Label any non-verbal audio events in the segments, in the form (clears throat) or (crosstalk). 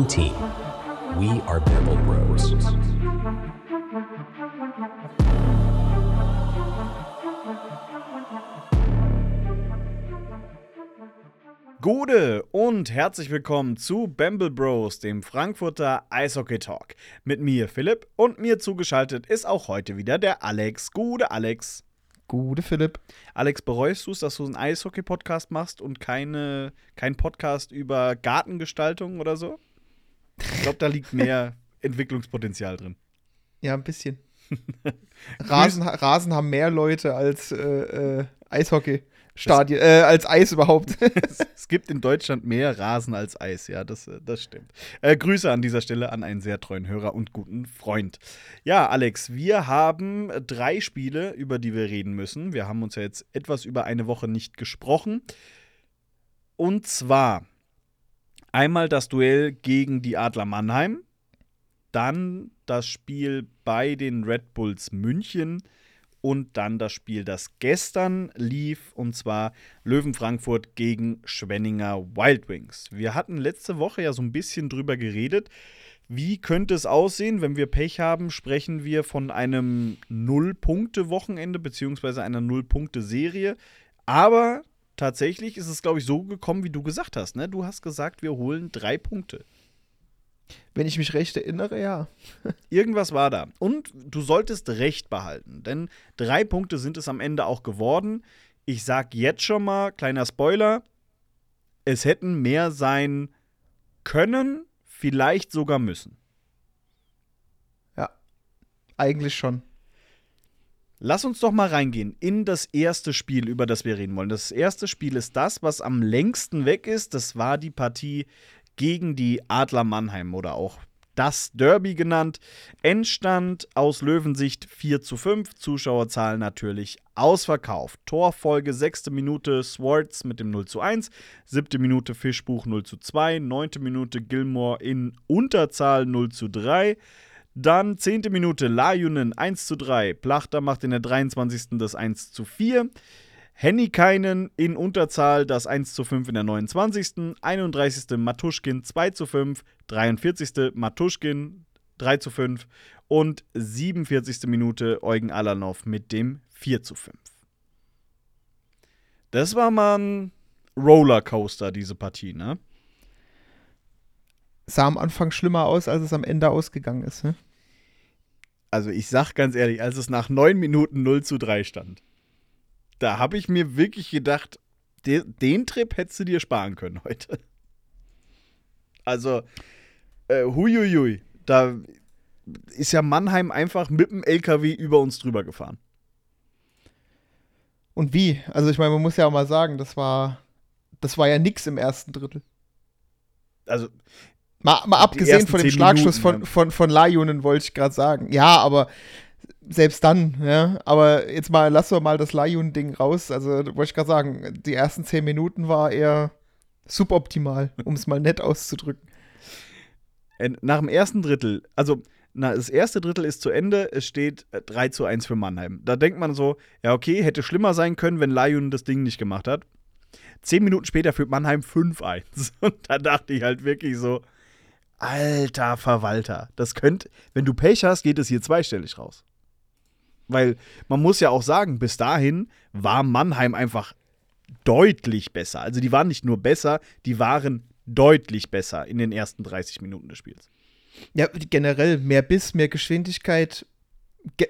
One team. We are Bevel Bros. Gute und herzlich willkommen zu Bamble Bros, dem Frankfurter Eishockey Talk. Mit mir Philipp und mir zugeschaltet ist auch heute wieder der Alex. Gute Alex. Gute Philipp. Alex, bereust du es, dass du einen Eishockey-Podcast machst und keine, kein Podcast über Gartengestaltung oder so? Ich glaube, da liegt mehr Entwicklungspotenzial drin. Ja, ein bisschen. (laughs) Rasen, Rasen haben mehr Leute als äh, äh, Eishockey. Stadien, äh, als Eis überhaupt. es gibt in Deutschland mehr Rasen als Eis, ja, das, äh, das stimmt. Äh, Grüße an dieser Stelle an einen sehr treuen Hörer und guten Freund. Ja, Alex, wir haben drei Spiele, über die wir reden müssen. Wir haben uns ja jetzt etwas über eine Woche nicht gesprochen. Und zwar einmal das Duell gegen die Adler Mannheim, dann das Spiel bei den Red Bulls München und dann das Spiel, das gestern lief, und zwar Löwen Frankfurt gegen Schwenninger Wild Wings. Wir hatten letzte Woche ja so ein bisschen drüber geredet. Wie könnte es aussehen, wenn wir Pech haben, sprechen wir von einem Null-Punkte-Wochenende beziehungsweise einer Null-Punkte-Serie. Aber tatsächlich ist es, glaube ich, so gekommen, wie du gesagt hast. Ne? Du hast gesagt, wir holen drei Punkte. Wenn ich mich recht erinnere, ja. (laughs) Irgendwas war da. Und du solltest Recht behalten, denn drei Punkte sind es am Ende auch geworden. Ich sag jetzt schon mal, kleiner Spoiler, es hätten mehr sein können, vielleicht sogar müssen. Ja, eigentlich schon. Lass uns doch mal reingehen in das erste Spiel, über das wir reden wollen. Das erste Spiel ist das, was am längsten weg ist. Das war die Partie gegen die Adler Mannheim oder auch das Derby genannt. Endstand aus Löwensicht 4 zu 5. Zuschauerzahl natürlich ausverkauft. Torfolge 6. Minute Swartz mit dem 0 zu 1. 7. Minute Fischbuch 0 zu 2. 9. Minute Gilmore in Unterzahl 0 zu 3. Dann 10. Minute Lajunen 1 zu 3. Plachter macht in der 23. das 1 zu 4. Hennikainen in Unterzahl das 1 zu 5 in der 29. 31. Matuschkin 2 zu 5. 43. Matuschkin 3 zu 5. Und 47. Minute Eugen Alanov mit dem 4 zu 5. Das war mal ein Rollercoaster, diese Partie, ne? Sah am Anfang schlimmer aus, als es am Ende ausgegangen ist, ne? Also ich sag ganz ehrlich, als es nach 9 Minuten 0 zu 3 stand da habe ich mir wirklich gedacht, de, den Trip hättest du dir sparen können heute. Also, äh, huiuiui, da ist ja Mannheim einfach mit dem LKW über uns drüber gefahren. Und wie? Also ich meine, man muss ja auch mal sagen, das war, das war ja nix im ersten Drittel. Also mal, mal abgesehen von dem Schlagschuss Minuten, von, von, von Lajunen, wollte ich gerade sagen. Ja, aber selbst dann, ja. Aber jetzt mal, lass doch mal das Layun-Ding raus. Also, wollte ich gerade sagen, die ersten zehn Minuten war eher suboptimal, (laughs) um es mal nett auszudrücken. Äh, nach dem ersten Drittel, also na, das erste Drittel ist zu Ende, es steht 3 äh, zu 1 für Mannheim. Da denkt man so, ja, okay, hätte schlimmer sein können, wenn Layun das Ding nicht gemacht hat. Zehn Minuten später führt Mannheim 5-1. (laughs) Und da dachte ich halt wirklich so, alter Verwalter, das könnte, wenn du Pech hast, geht es hier zweistellig raus. Weil man muss ja auch sagen, bis dahin war Mannheim einfach deutlich besser. Also die waren nicht nur besser, die waren deutlich besser in den ersten 30 Minuten des Spiels. Ja, generell mehr Biss, mehr Geschwindigkeit, ge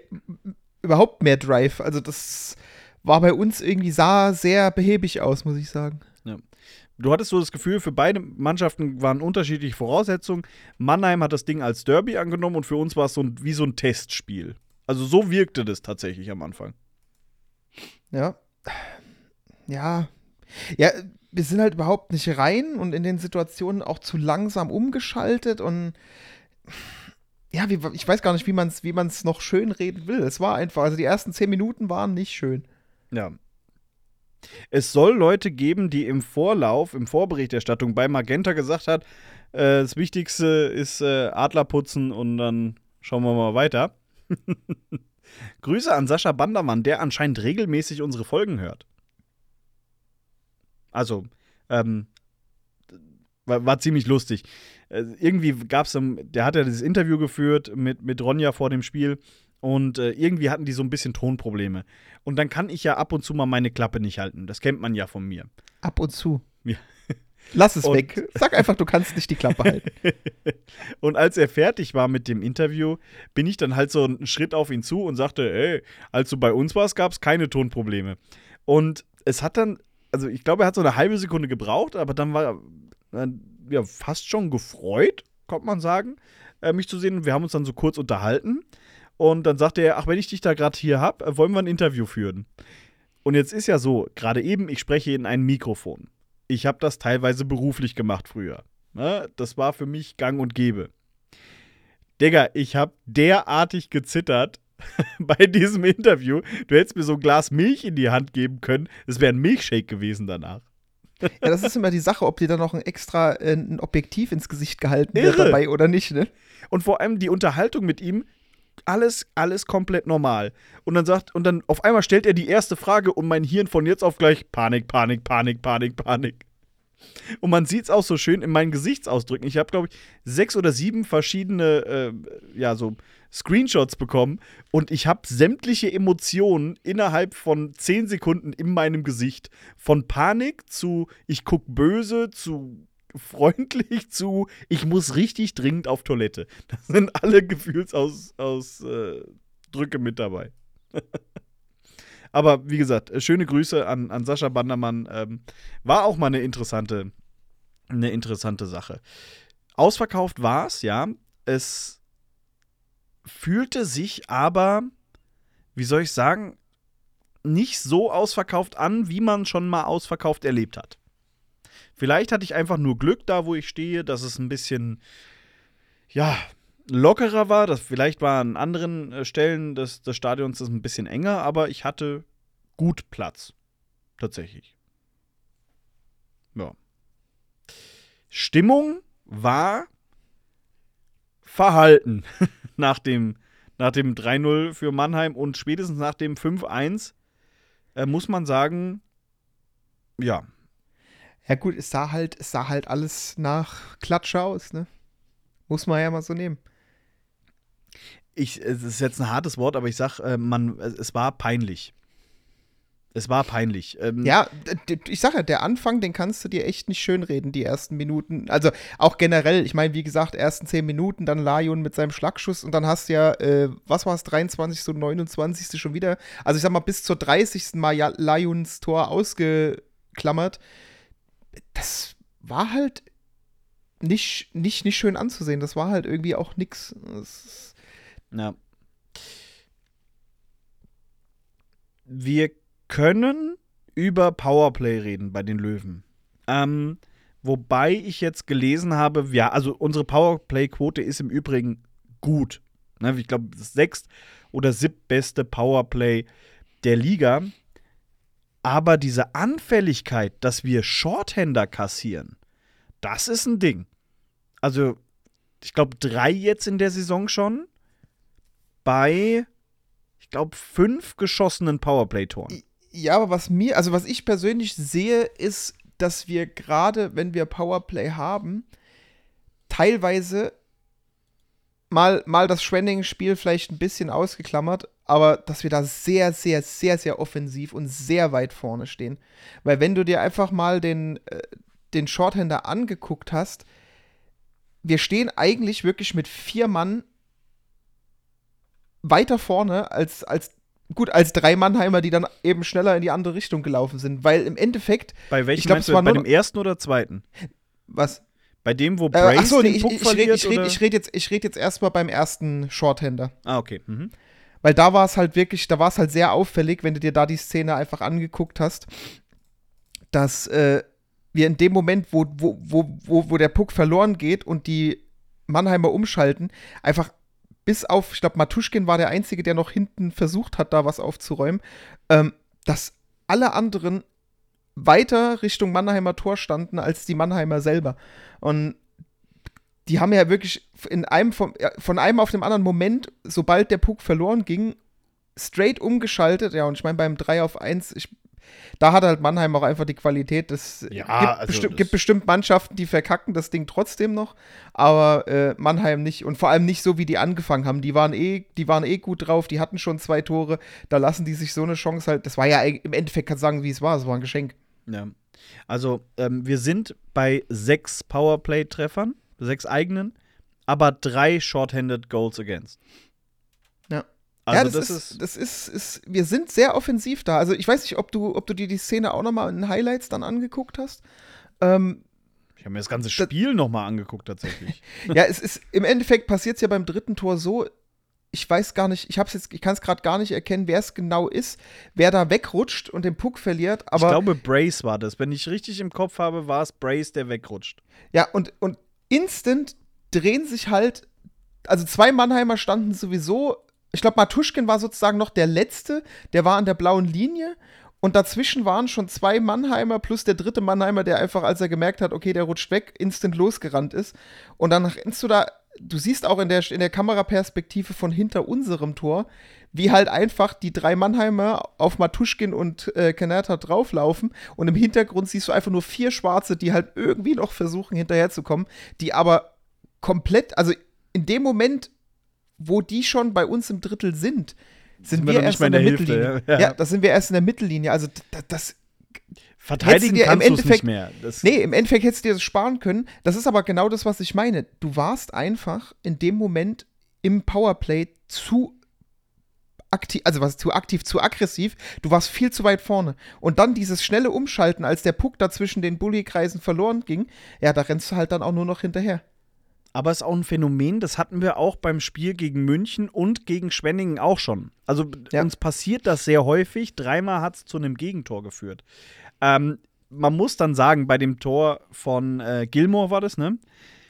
überhaupt mehr Drive. Also das war bei uns irgendwie sah sehr behäbig aus, muss ich sagen. Du hattest so das Gefühl, für beide Mannschaften waren unterschiedliche Voraussetzungen. Mannheim hat das Ding als Derby angenommen und für uns war es so ein, wie so ein Testspiel. Also so wirkte das tatsächlich am Anfang. Ja. Ja. Ja, wir sind halt überhaupt nicht rein und in den Situationen auch zu langsam umgeschaltet und ja, wie, ich weiß gar nicht, wie man es wie noch schön reden will. Es war einfach, also die ersten zehn Minuten waren nicht schön. Ja. Es soll Leute geben, die im Vorlauf, im Vorberichterstattung bei Magenta gesagt hat, äh, das Wichtigste ist äh, Adler putzen und dann schauen wir mal weiter. (laughs) Grüße an Sascha Bandermann, der anscheinend regelmäßig unsere Folgen hört. Also, ähm, War, war ziemlich lustig. Äh, irgendwie gab es, der hat ja dieses Interview geführt mit, mit Ronja vor dem Spiel und äh, irgendwie hatten die so ein bisschen Tonprobleme. Und dann kann ich ja ab und zu mal meine Klappe nicht halten. Das kennt man ja von mir. Ab und zu. Ja. Lass es Und- weg. Sag einfach, du kannst nicht die Klappe halten. (laughs) und als er fertig war mit dem Interview, bin ich dann halt so einen Schritt auf ihn zu und sagte, ey, als du bei uns warst, gab es keine Tonprobleme. Und es hat dann, also ich glaube, er hat so eine halbe Sekunde gebraucht, aber dann war er äh, ja, fast schon gefreut, kommt man sagen, äh, mich zu sehen. Wir haben uns dann so kurz unterhalten. Und dann sagte er, ach, wenn ich dich da gerade hier habe, äh, wollen wir ein Interview führen. Und jetzt ist ja so, gerade eben, ich spreche in ein Mikrofon. Ich habe das teilweise beruflich gemacht früher. Ne? Das war für mich gang und gäbe. Digga, ich habe derartig gezittert (laughs) bei diesem Interview. Du hättest mir so ein Glas Milch in die Hand geben können. Es wäre ein Milchshake gewesen danach. Ja, das ist immer die Sache, ob dir da noch ein extra äh, ein Objektiv ins Gesicht gehalten wird Irre. dabei oder nicht, ne? Und vor allem die Unterhaltung mit ihm, alles, alles komplett normal. Und dann sagt, und dann auf einmal stellt er die erste Frage und mein Hirn von jetzt auf gleich Panik, Panik, Panik, Panik, Panik. Und man sieht es auch so schön in meinen Gesichtsausdrücken. Ich habe, glaube ich, sechs oder sieben verschiedene, äh, ja, so Screenshots bekommen und ich habe sämtliche Emotionen innerhalb von zehn Sekunden in meinem Gesicht. Von Panik zu ich guck böse zu freundlich zu ich muss richtig dringend auf Toilette. (laughs) Das sind alle Gefühlsausdrücke aus, äh, mit dabei. (laughs) Aber wie gesagt, äh, schöne Grüße an, an Sascha Bandermann. Ähm, war auch mal eine interessante, eine interessante Sache. Ausverkauft war es, ja. Es fühlte sich aber, wie soll ich sagen, nicht so ausverkauft an, wie man schon mal ausverkauft erlebt hat. Vielleicht hatte ich einfach nur Glück da, wo ich stehe, dass es ein bisschen, ja, lockerer war. Das, vielleicht war an anderen äh, Stellen des, des Stadions das ein bisschen enger, aber ich hatte gut Platz. Tatsächlich. Ja. Stimmung war verhalten (laughs) nach dem, nach dem 3-0 für Mannheim und spätestens nach dem 5-1 äh, muss man sagen, ja, Ja, gut, es sah halt, es sah halt alles nach Klatsche aus, ne? Muss man ja mal so nehmen. ich, es ist jetzt ein hartes Wort, aber ich sag, äh, man, es war peinlich. Es war peinlich. Ähm, Ja, ich sag ja, der Anfang, den kannst du dir echt nicht schönreden, die ersten Minuten. Also auch generell, ich meine, wie gesagt, ersten zehn Minuten, dann Lajon mit seinem Schlagschuss und dann hast du ja, äh, was war es, 23. und 29. schon wieder. Also ich sag mal, bis zur 30. Mal ja Lajons Tor ausgeklammert. Das war halt nicht, nicht, nicht schön anzusehen. Das war halt irgendwie auch nix. Ja. Wir können über Powerplay reden bei den Löwen. Ähm, wobei ich jetzt gelesen habe, ja, also unsere Powerplay-Quote ist im Übrigen gut. Ne, ich glaube, das sechst- oder siebtbeste Powerplay der Liga. Aber diese Anfälligkeit, dass wir Shorthänder kassieren, das ist ein Ding. Also, ich glaube, drei jetzt in der Saison schon bei, ich glaube, fünf geschossenen Powerplay-Toren. Ja, aber was mir, also was ich persönlich sehe, ist, dass wir gerade, wenn wir Powerplay haben, teilweise mal, mal das Schwenning-Spiel vielleicht ein bisschen ausgeklammert, aber dass wir da sehr, sehr, sehr, sehr offensiv und sehr weit vorne stehen. Weil wenn du dir einfach mal den, äh, den Shorthander angeguckt hast, wir stehen eigentlich wirklich mit vier Mann weiter vorne als, als gut, als drei Mannheimer, die dann eben schneller in die andere Richtung gelaufen sind. Weil im Endeffekt, Bei welchem Ich glaub, meinst du? Bei dem ersten oder zweiten? was? Bei dem, wo Äh, Brace achso, nee, den ich, Puck ich, ich rede verliert? ich ich red jetzt, ich red jetzt erstmal beim ersten Shorthander. ah, okay. Mhm. Weil da war es halt wirklich, da war es halt sehr auffällig, wenn du dir da die Szene einfach angeguckt hast, dass äh, wir in dem Moment, wo, wo, wo, wo, wo der Puck verloren geht und die Mannheimer umschalten, einfach bis auf, ich glaube, Matuschkin war der Einzige, der noch hinten versucht hat, da was aufzuräumen, ähm, dass alle anderen weiter Richtung Mannheimer Tor standen als die Mannheimer selber. Und die haben ja wirklich in einem vom, von einem auf dem anderen Moment, sobald der Puck verloren ging, straight umgeschaltet. Ja, und ich meine, beim 3 auf 1, ich, da hat halt Mannheim auch einfach die Qualität. Es Ja, gibt, also besti das- gibt bestimmt Mannschaften, die verkacken das Ding trotzdem noch, aber äh, Mannheim nicht und vor allem nicht so, wie die angefangen haben. Die waren eh, die waren eh gut drauf, die hatten schon zwei Tore, da lassen die sich so eine Chance halt. Das war ja im Endeffekt, kannst du sagen, wie es war, es war ein Geschenk. Ja. Also, ähm, wir sind bei sechs Powerplay-Treffern, sechs eigenen, aber drei Shorthanded Goals against. Ja. Also, ja, das, ist, das ist, ist, wir sind sehr offensiv da. Also ich weiß nicht, ob du, ob du dir die Szene auch nochmal in Highlights dann angeguckt hast. Ähm, ich habe mir das ganze Spiel nochmal angeguckt, tatsächlich. (laughs) ja, es ist im Endeffekt passiert es ja beim dritten Tor so. Ich weiß gar nicht, ich hab's jetzt, ich kann es gerade gar nicht erkennen, wer es genau ist, wer da wegrutscht und den Puck verliert. Aber ich glaube, Brace war das. Wenn ich richtig im Kopf habe, war es Brace, der wegrutscht. ja, und, und instant drehen sich halt, also zwei Mannheimer standen sowieso, ich glaube, Matuschkin war sozusagen noch der Letzte, der war an der blauen Linie. Und dazwischen waren schon zwei Mannheimer plus der dritte Mannheimer, der einfach, als er gemerkt hat, okay, der rutscht weg, instant losgerannt ist. Und dann rennst du da, du siehst auch in der, in der Kameraperspektive von hinter unserem Tor, wie halt einfach die drei Mannheimer auf Matuschkin und äh, Kanata drauflaufen. Und im Hintergrund siehst du einfach nur vier Schwarze, die halt irgendwie noch versuchen, hinterherzukommen, die aber komplett, also in dem Moment, wo die schon bei uns im Drittel sind, sind, Sind wir wir, erst in der, Hälfte, Mittellinie. ja. Ja. Ja. da sind wir erst in der Mittellinie. Also das, das Verteidigen dir im kannst du es nicht Endeffekt- mehr. Das, Nee, im Endeffekt hättest du dir das sparen können. Das ist aber genau das, was ich meine. Du warst einfach in dem Moment im Powerplay zu aktiv, also was zu aktiv, zu aggressiv. Du warst viel zu weit vorne. Und dann dieses schnelle Umschalten, als der Puck da zwischen den Bullykreisen verloren ging, ja, da rennst du halt dann auch nur noch hinterher. Aber es ist auch ein Phänomen, das hatten wir auch beim Spiel gegen München und gegen Schwenningen auch schon. Also Ja. uns passiert das sehr häufig. Dreimal hat es zu einem Gegentor geführt. Ähm, man muss dann sagen, bei dem Tor von äh, Gilmore war das, ne?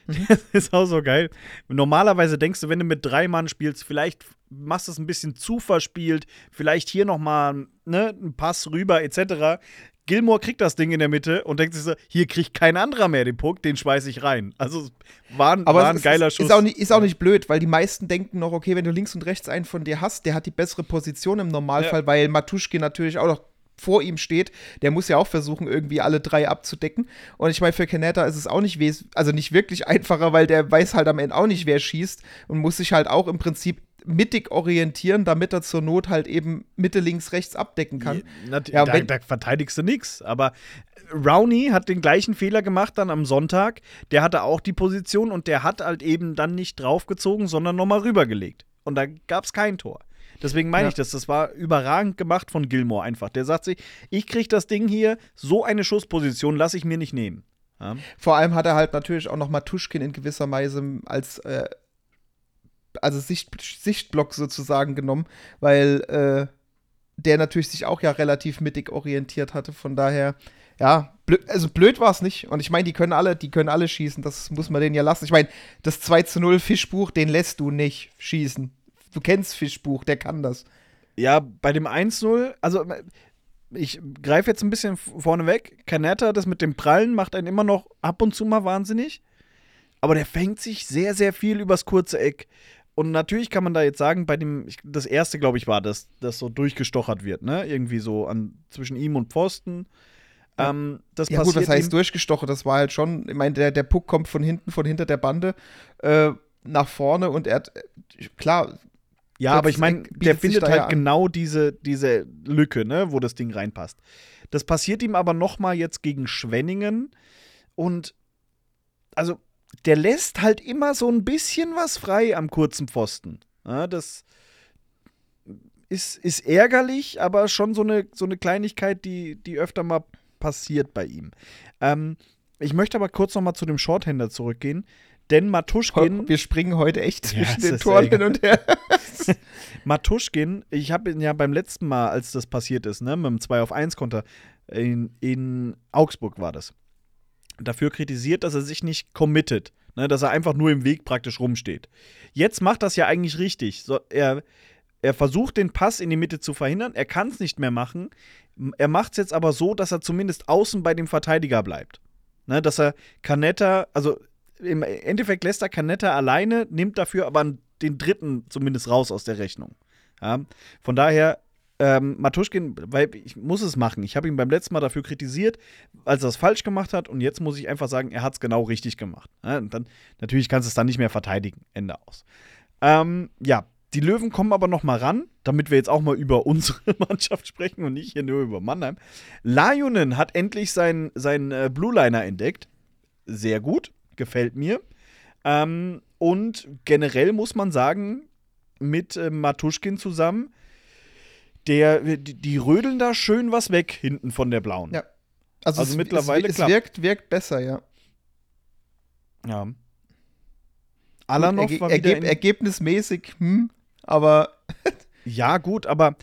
(laughs) Das ist auch so geil. Normalerweise denkst du, wenn du mit drei Mann spielst, vielleicht machst du es ein bisschen zu verspielt, vielleicht hier noch mal ne, einen Pass rüber etc. Gilmore kriegt das Ding in der Mitte und denkt sich so, hier kriegt kein anderer mehr den Puck, den schmeiße ich rein. Also es war, ein- Aber war ein ist, geiler Schuss. Ist auch, nicht, ist auch nicht blöd, weil die meisten denken noch, okay, wenn du links und rechts einen von dir hast, der hat die bessere Position im Normalfall, Ja. weil Matuschkin natürlich auch noch vor ihm steht. Der muss ja auch versuchen, irgendwie alle drei abzudecken. Und ich meine, für Kaneta ist es auch nicht, wes also nicht wirklich einfacher, weil der weiß halt am Ende auch nicht, wer schießt und muss sich halt auch im Prinzip mittig orientieren, damit er zur Not halt eben Mitte, links, rechts abdecken kann. Ja, Ja, da, da verteidigst du nichts. Aber Rowney hat den gleichen Fehler gemacht dann am Sonntag. Der hatte auch die Position und der hat halt eben dann nicht draufgezogen, sondern nochmal rübergelegt. Und da gab es kein Tor. Deswegen meine Ja. ich das. Das war überragend gemacht von Gilmore einfach. Der sagt sich, ich krieg das Ding hier, so eine Schussposition lasse ich mir nicht nehmen. Ja. Vor allem hat er halt natürlich auch noch Matuschkin in gewisser Weise als äh, also Sicht, Sichtblock sozusagen genommen, weil äh, der natürlich sich auch ja relativ mittig orientiert hatte. Von daher, ja, blöd, also blöd war es nicht. Und ich meine, die können alle, die können alle schießen. Das muss man denen ja lassen. Ich meine, das 2 zu 0 Fischbuch, den lässt du nicht schießen. Du kennst Fischbuch, der kann das. Ja, bei dem 1-0, also ich greife jetzt ein bisschen vorne weg. Canetta, das mit dem Prallen macht einen immer noch ab und zu mal wahnsinnig. Aber der fängt sich sehr, sehr viel übers kurze Eck. Und natürlich kann man da jetzt sagen, bei dem, das erste, glaube ich, war, dass das so durchgestochert wird, ne? Irgendwie so an, zwischen ihm und Pfosten. Ähm, das Ja, passiert gut, was heißt durchgestochen? Das war halt schon, ich meine, der, der Puck kommt von hinten, von hinter der Bande äh, nach vorne und er hat, äh, klar, Ja, aber ich meine, der findet halt an. genau diese, diese Lücke, ne, wo das Ding reinpasst. Das passiert ihm aber noch mal jetzt gegen Schwenningen und also der lässt halt immer so ein bisschen was frei am kurzen Pfosten. Ja, das ist, ist ärgerlich, aber schon so eine, so eine Kleinigkeit, die, die öfter mal passiert bei ihm. Ähm, ich möchte aber kurz noch mal zu dem Shorthänder zurückgehen, denn Matuschkin wir springen heute echt Ja, zwischen es den Toren hin und her. (laughs) (laughs) Matuschkin, ich habe ihn ja beim letzten Mal, als das passiert ist, ne, mit dem 2 auf 1 Konter, in, in Augsburg war das, dafür kritisiert, dass er sich nicht committet, ne, dass er einfach nur im Weg praktisch rumsteht. Jetzt macht das ja eigentlich richtig. So, er, er versucht den Pass in die Mitte zu verhindern, er kann es nicht mehr machen. Er macht es jetzt aber so, dass er zumindest außen bei dem Verteidiger bleibt. Ne, dass er Canetta, also im Endeffekt lässt er Canetta alleine, nimmt dafür aber den dritten zumindest raus aus der Rechnung. Ja, von daher ähm, Matuschkin, weil ich muss es machen. Ich habe ihn beim letzten Mal dafür kritisiert, als er es falsch gemacht hat. Und jetzt muss ich einfach sagen, er hat es genau richtig gemacht. Ja, und dann, natürlich kannst du es dann nicht mehr verteidigen. Ende aus. Ähm, ja, die Löwen kommen aber noch mal ran, damit wir jetzt auch mal über (laughs) unsere Mannschaft sprechen und nicht hier nur über Mannheim. Lajunen hat endlich seinen sein, äh, Blue Liner entdeckt. Sehr gut, gefällt mir. Ähm, und generell muss man sagen, mit äh, Matuschkin zusammen, der, die, die, rödeln da schön was weg hinten von der blauen. Ja. Also, also es, mittlerweile es, es wirkt, wirkt besser, ja. Ja. Alanov war Ergeb Ergebnismäßig, hm, aber. (laughs) ja, gut, aber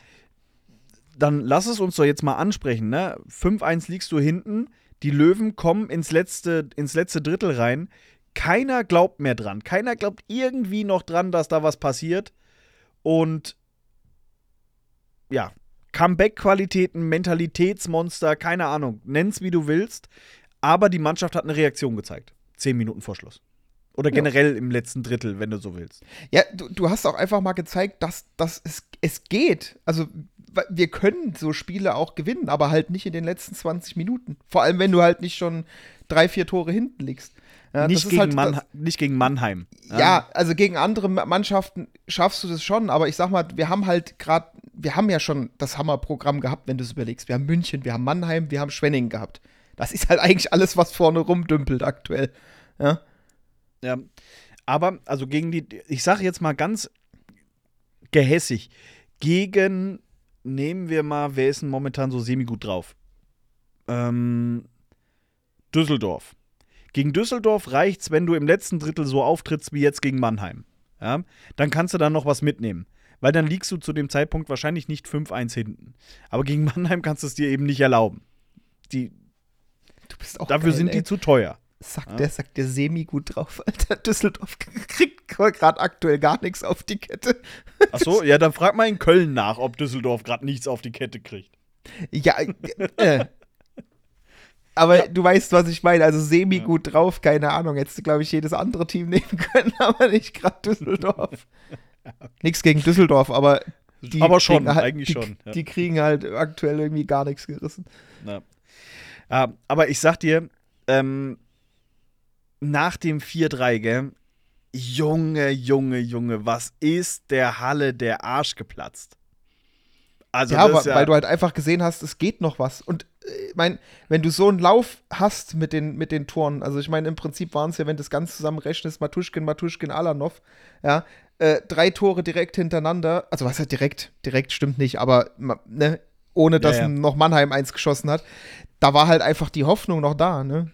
dann lass es uns doch jetzt mal ansprechen, ne? 5-1 liegst du hinten, die Löwen kommen ins letzte, ins letzte Drittel rein. Keiner glaubt mehr dran. Keiner glaubt irgendwie noch dran, dass da was passiert. Und ja, Comeback-Qualitäten, Mentalitätsmonster, keine Ahnung, nenn's wie du willst. Aber die Mannschaft hat eine Reaktion gezeigt. Zehn Minuten vor Schluss. Oder generell ja. im letzten Drittel, wenn du so willst. Ja, du, du hast auch einfach mal gezeigt, dass, dass es, es geht. Also, wir können so Spiele auch gewinnen, aber halt nicht in den letzten 20 Minuten. Vor allem, wenn du halt nicht schon drei, vier Tore hinten liegst. Ja, nicht, gegen halt, das, nicht, gegen Mannheim. Ja. ja, also gegen andere Mannschaften schaffst du das schon, aber ich sag mal, wir haben halt gerade, wir haben ja schon das Hammerprogramm gehabt, wenn du es überlegst. Wir haben München, wir haben Mannheim, wir haben Schwenning gehabt. Das ist halt (laughs) eigentlich alles, was vorne rumdümpelt aktuell. Ja. Ja, aber also gegen die, ich sage jetzt mal ganz gehässig, gegen, nehmen wir mal, wer ist denn momentan so semi-gut drauf? Ähm, Düsseldorf. Gegen Düsseldorf reicht's, wenn du im letzten Drittel so auftrittst wie jetzt gegen Mannheim. Ja? Dann kannst du dann noch was mitnehmen. Weil dann liegst du zu dem Zeitpunkt wahrscheinlich nicht 5-1 hinten. Aber gegen Mannheim kannst du es dir eben nicht erlauben. Die, dafür geil, sind die ey. zu teuer. Sagt ja. der, sagt der semi gut drauf, (laughs) Alter. Düsseldorf kriegt gerade aktuell gar nichts auf die Kette. Achso, ja, dann frag mal in Köln nach, ob Düsseldorf gerade nichts auf die Kette kriegt. Ja, äh. Aber ja. du weißt, was ich meine. Also semi gut drauf, keine Ahnung. Hättest du, glaube ich, jedes andere Team (laughs) nehmen können, aber nicht gerade Düsseldorf. (laughs) okay. Nichts gegen Düsseldorf, aber die aber schon, halt, eigentlich die, schon. Ja. Die kriegen halt aktuell irgendwie gar nichts gerissen. Ja. aber ich sag dir, ähm, nach dem 4-3, gell? Junge, Junge, Junge, was ist der Halle der Arsch geplatzt? Also ja, weil, ja weil du halt einfach gesehen hast, es geht noch was. Und äh, ich meine, wenn du so einen Lauf hast mit den, mit den Toren, also ich meine, im Prinzip waren es ja, wenn du das ganz zusammenrechnest, Matuschkin, Matuschkin, Alanov, ja, äh, drei Tore direkt hintereinander, also was halt direkt, direkt stimmt nicht, aber ne, ohne dass ja, ja. noch Mannheim eins geschossen hat, da war halt einfach die Hoffnung noch da, ne?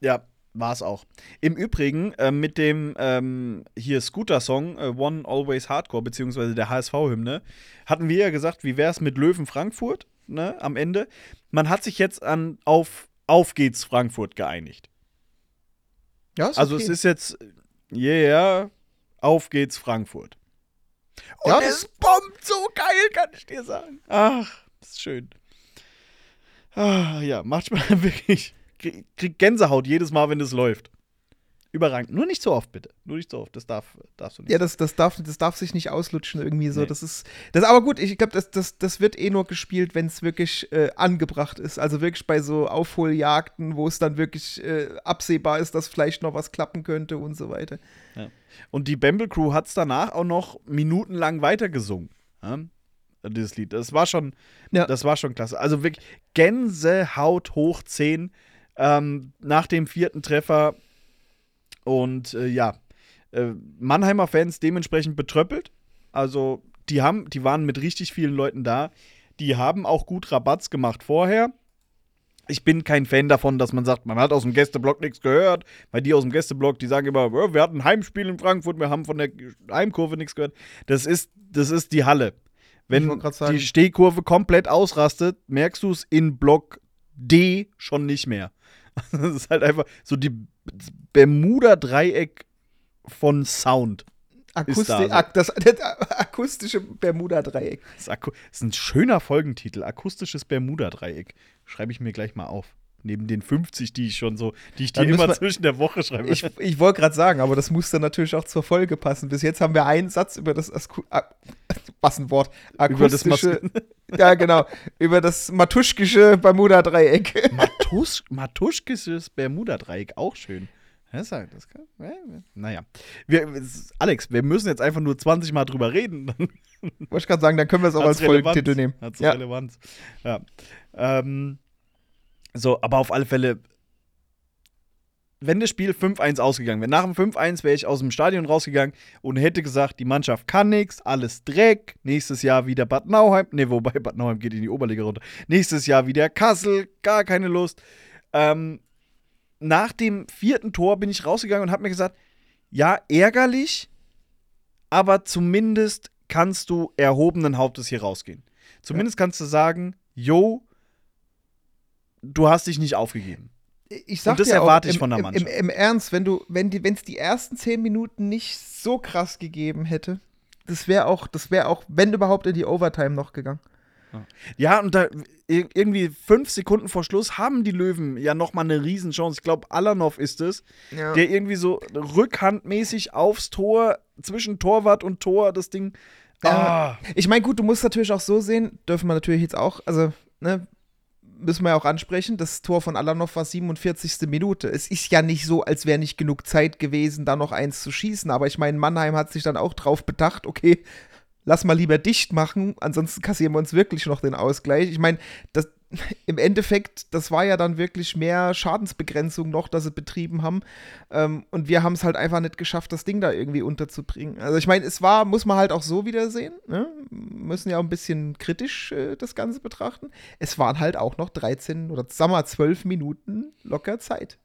Ja, war es auch. Im Übrigen äh, mit dem ähm, hier Scooter-Song äh, One Always Hardcore, beziehungsweise der HSV-Hymne, hatten wir ja gesagt, wie wäre es mit Löwen Frankfurt ne, am Ende. Man hat sich jetzt an auf Auf geht's Frankfurt geeinigt. Ja, ist Also okay. es ist jetzt, yeah, auf geht's Frankfurt. Und ja, es bombt so geil, kann ich dir sagen. Ach, ist schön. Ah, ja, macht mal (laughs) wirklich krieg Gänsehaut jedes Mal, wenn es läuft. Überragend. Nur nicht so oft, bitte. Nur nicht so oft. Das darf, darfst du nicht. Ja, das, das, darf, das darf sich nicht auslutschen irgendwie so. Nee. Das ist. Das aber gut, ich glaube, das, das, das wird eh nur gespielt, wenn es wirklich äh, angebracht ist. Also wirklich bei so Aufholjagden, wo es dann wirklich äh, absehbar ist, dass vielleicht noch was klappen könnte und so weiter. Ja. Und die Bamble Crew hat es danach auch noch minutenlang weitergesungen. Ja? Dieses Lied. Das war schon, ja. das war schon klasse. Also wirklich Gänsehaut hoch 10 ähm, nach dem vierten Treffer. Und äh, ja, äh, Mannheimer Fans dementsprechend betröppelt. Also die haben, die waren mit richtig vielen Leuten da. Die haben auch gut Rabatz gemacht vorher. Ich bin kein Fan davon, dass man sagt, man hat aus dem Gästeblock nichts gehört, weil die aus dem Gästeblock, die sagen immer, oh, wir hatten ein Heimspiel in Frankfurt, wir haben von der Heimkurve nichts gehört. Das ist, das ist die Halle. Wenn die Stehkurve komplett ausrastet, merkst du es in Block D schon nicht mehr. (laughs) Das ist halt einfach so die Bermuda-Dreieck von Sound. Akusti da so. ak das, (laughs) das, akustische Bermuda-Dreieck. Das, ist ein schöner Folgentitel. Akustisches Bermuda-Dreieck. Schreibe ich mir gleich mal auf. Neben den 50, die ich schon so, die ich dir Dann müssen immer wir- zwischen der Woche schreibe. Ich, ich wollte gerade sagen, aber das muss dann natürlich auch zur Folge passen. Bis jetzt haben wir einen Satz über das Asku a- (laughs) was ein Wort Über das akustische, (laughs) ja genau, über das matuschkische Bermuda-Dreieck. (laughs) Matus Matuschkes Bermuda-Dreieck, auch schön. Das, halt- das kann, naja. Wir, Alex, wir müssen jetzt einfach nur 20 Mal drüber reden. Wollte ich gerade sagen, dann können wir es auch hat's als Folgentitel nehmen. Hat's Ja. Relevanz. Ja. Ähm, so, aber auf alle Fälle, wenn das Spiel 5-1 ausgegangen wäre, nach dem 5-1 wäre ich aus dem Stadion rausgegangen und hätte gesagt, die Mannschaft kann nichts, alles Dreck. Nächstes Jahr wieder Bad Nauheim. Ne, wobei Bad Nauheim geht in die Oberliga runter. Nächstes Jahr wieder Kassel, gar keine Lust. Ähm, nach dem vierten Tor bin ich rausgegangen und habe mir gesagt, ja, ärgerlich, aber zumindest kannst du erhobenen Hauptes hier rausgehen. Zumindest kannst du sagen, yo, du hast dich nicht aufgegeben. Ich sag Und das dir erwarte auch, ich im, von der im, im, Mannschaft. Im Ernst, wenn du, wenn die, wenn es die ersten zehn Minuten nicht so krass gegeben hätte, das wäre auch, das wäre auch, wenn überhaupt, in die Overtime noch gegangen. Ja, und da ir- irgendwie fünf Sekunden vor Schluss haben die Löwen ja nochmal eine Riesenchance. Ich glaube, Alanov ist es, Ja. der irgendwie so rückhandmäßig aufs Tor, zwischen Torwart und Tor, das Ding. Ja. Ah, Ich meine, gut, du musst natürlich auch so sehen, dürfen wir natürlich jetzt auch, also, ne, müssen wir ja auch ansprechen, das Tor von Alanov war 47. Minute. Es ist ja nicht so, als wäre nicht genug Zeit gewesen, da noch eins zu schießen, aber ich meine, Mannheim hat sich dann auch drauf bedacht, okay, lass mal lieber dicht machen, ansonsten kassieren wir uns wirklich noch den Ausgleich. Ich meine, das im Endeffekt, das war ja dann wirklich mehr Schadensbegrenzung noch, dass sie betrieben haben. Ähm, und wir haben es halt einfach nicht geschafft, das Ding da irgendwie unterzubringen. Also ich meine, es war, muss man halt auch so wieder sehen, ne? müssen ja auch ein bisschen kritisch äh, das Ganze betrachten. Es waren halt auch noch 13 oder sagen wir mal 12 Minuten locker Zeit.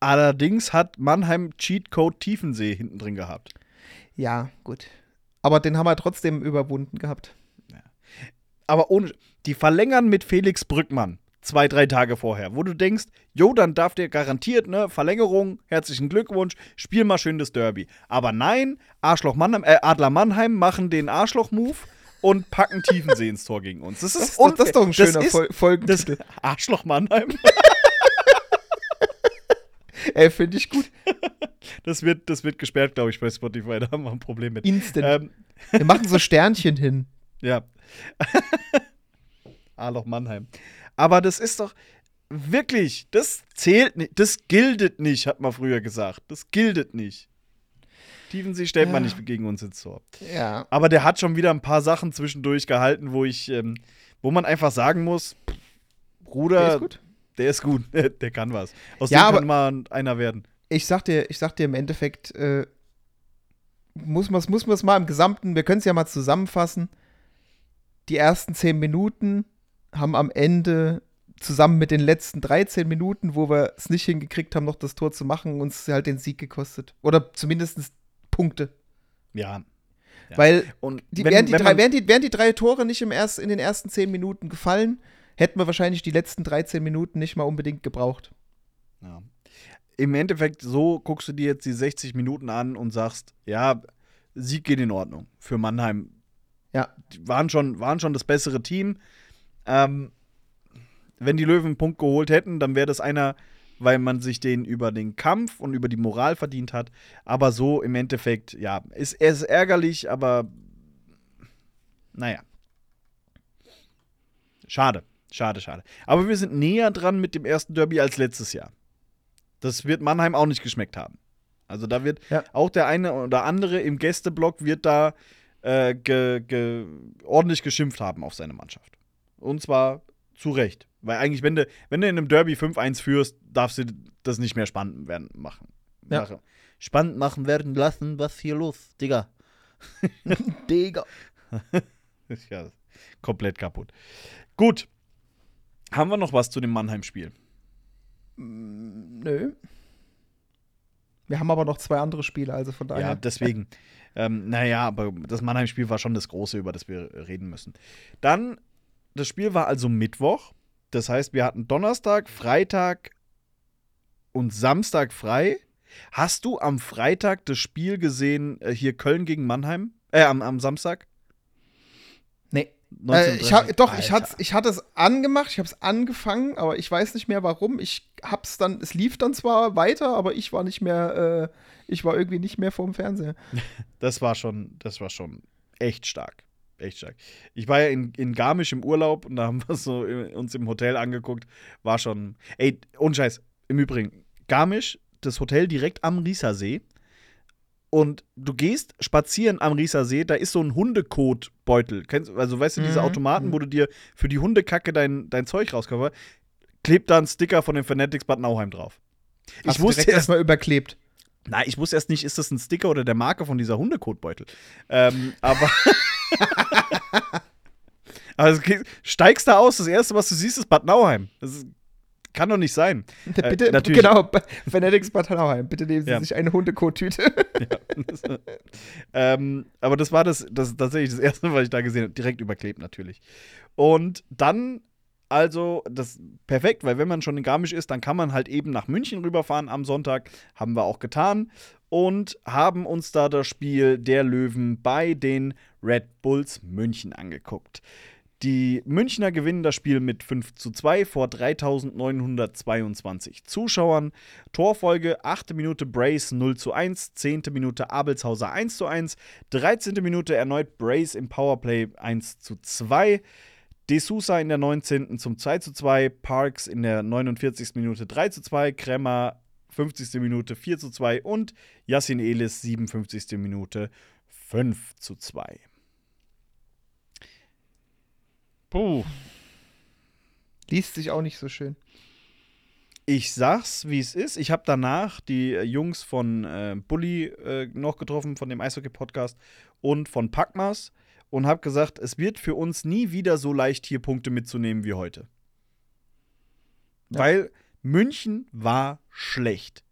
allerdings hat Mannheim Cheatcode Tiefensee hinten drin gehabt. Ja, gut. Aber den haben wir trotzdem überwunden gehabt. aber ohne. Die verlängern mit Felix Brückmann zwei, drei Tage vorher, wo du denkst, jo, dann darf der garantiert, ne, Verlängerung, herzlichen Glückwunsch, spiel mal schön das Derby. Aber nein, Arschloch Mannheim, äh, Adler Mannheim machen den Arschloch-Move und packen Tiefensee (laughs) ins Tor gegen uns. Das ist, Das, das, das ist doch ein schöner Fol Folgentitel. Arschloch Mannheim. (laughs) (laughs) Ey, finde ich gut. (laughs) Das wird, das wird gesperrt, glaube ich, bei Spotify. Da haben wir ein Problem mit. Instant. Ähm, (laughs) Wir machen so Sternchen hin. Ja. Arloch Mannheim. Aber das ist doch wirklich, das zählt nicht, das gildet nicht, hat man früher gesagt. Das gildet nicht. Tiefensee stellt man Ja. nicht gegen uns ins Tor. Ja. Aber der hat schon wieder ein paar Sachen zwischendurch gehalten, wo ich, ähm, wo man einfach sagen muss, Bruder, Der ist gut. (laughs) der kann was. Aus Ja, dem kann mal einer werden. ich sag dir, ich sag dir im Endeffekt, äh, muss man es muss man's mal im Gesamten, wir können es ja mal zusammenfassen. Die ersten 10 Minuten haben am Ende zusammen mit den letzten 13 Minuten, wo wir es nicht hingekriegt haben, noch das Tor zu machen, uns halt den Sieg gekostet. Oder zumindest Punkte. Ja. Ja. Weil Und die, wenn- wären, die drei, wären, die, wären die drei Tore nicht im erst, in den ersten 10 Minuten gefallen, hätten wir wahrscheinlich die letzten 13 Minuten nicht mal unbedingt gebraucht. Ja. Im Endeffekt, so guckst du dir jetzt die 60 Minuten an und sagst, ja, Sieg geht in Ordnung für Mannheim. Ja. Die waren schon, waren schon das bessere Team. Ähm, wenn die Löwen einen Punkt geholt hätten, dann wäre das einer, weil man sich den über den Kampf und über die Moral verdient hat. Aber so im Endeffekt, ja, ist, ist ärgerlich, aber naja. Schade, schade, schade. Aber wir sind näher dran mit dem ersten Derby als letztes Jahr. Das wird Mannheim auch nicht geschmeckt haben. Also da wird Ja. auch der eine oder andere im Gästeblock wird da äh, ge, ge, ordentlich geschimpft haben auf seine Mannschaft. Und zwar zu Recht. Weil eigentlich, wenn du, wenn du in einem Derby 5-1 führst, darfst du das nicht mehr spannend werden machen. Ja. Machen. Spannend machen werden lassen, was hier los, Digga. (laughs) Digga. (laughs) Ja komplett kaputt. Gut. Haben wir noch was zu dem Mannheim-Spiel? Nö. Wir haben aber noch zwei andere Spiele, also von daher. (laughs) Ja, deswegen. ähm, naja, aber das Mannheim-Spiel war schon das große, über das wir reden müssen. Dann, das Spiel war also Mittwoch. Das heißt, wir hatten Donnerstag, Freitag und Samstag frei. Hast du am Freitag das Spiel gesehen, äh, hier Köln gegen Mannheim? Äh, am, am Samstag? Äh, ich hab, doch, ich, hat's, ich hatte es angemacht, ich habe es angefangen, aber ich weiß nicht mehr warum. Ich hab's dann, es lief dann zwar weiter, aber ich war nicht mehr, äh, ich war irgendwie nicht mehr vorm Fernseher. (laughs) Das war schon, das war schon echt stark. Echt stark. Ich war ja in, in Garmisch im Urlaub und da haben wir so uns im Hotel angeguckt. War schon. Ey, ohne Scheiß. Im Übrigen, Garmisch, das Hotel direkt am Riesersee und du gehst spazieren am Riesersee, da ist so ein Hundekotbeutel. Also weißt du, diese Mhm. Automaten, wo du dir für die Hundekacke dein, dein Zeug rauskaufst, klebt da ein Sticker von den Fanatics Bad Nauheim drauf. Ich Hast wusste erst, erstmal überklebt. nein, ich wusste erst nicht, ist das ein Sticker oder der Marke von dieser Hundekotbeutel. Ähm, aber (laughs) (laughs) also steigst da aus, das erste, was du siehst, ist Bad Nauheim. Das ist, kann doch nicht sein. (laughs) Äh, Bitte, natürlich. genau, Fanatics Bad Nauheim. Bitte nehmen Sie Ja. sich eine Hundekottüte. (laughs) (laughs) ähm, aber das war das, das tatsächlich das erste, was ich da gesehen habe. Direkt überklebt natürlich. Und dann, also, das perfekt, weil wenn man schon in Garmisch ist, dann kann man halt eben nach München rüberfahren am Sonntag. Haben wir auch getan. Und haben uns da das Spiel der Löwen bei den Red Bulls München angeguckt. Die Münchner gewinnen das Spiel mit 5 zu 2 vor 3922 Zuschauern. Torfolge 8. Minute Brace 0 zu 1, 10. Minute Abelshauser 1 zu 1, 13. Minute erneut Brace im Powerplay 1 zu 2. De Sousa in der 19. zum 2 zu 2, Parks in der 49. Minute 3 zu 2, Kremmer 50. Minute 4 zu 2 und Yassin Elis 57. Minute 5 zu 2. Puh. Liest sich auch nicht so schön. Ich sag's, wie es ist. Ich habe danach die äh, Jungs von äh, Bully äh, noch getroffen, von dem Eishockey-Podcast und von Packmas und habe gesagt, es wird für uns nie wieder so leicht, hier Punkte mitzunehmen wie heute. Ja. Weil München war schlecht.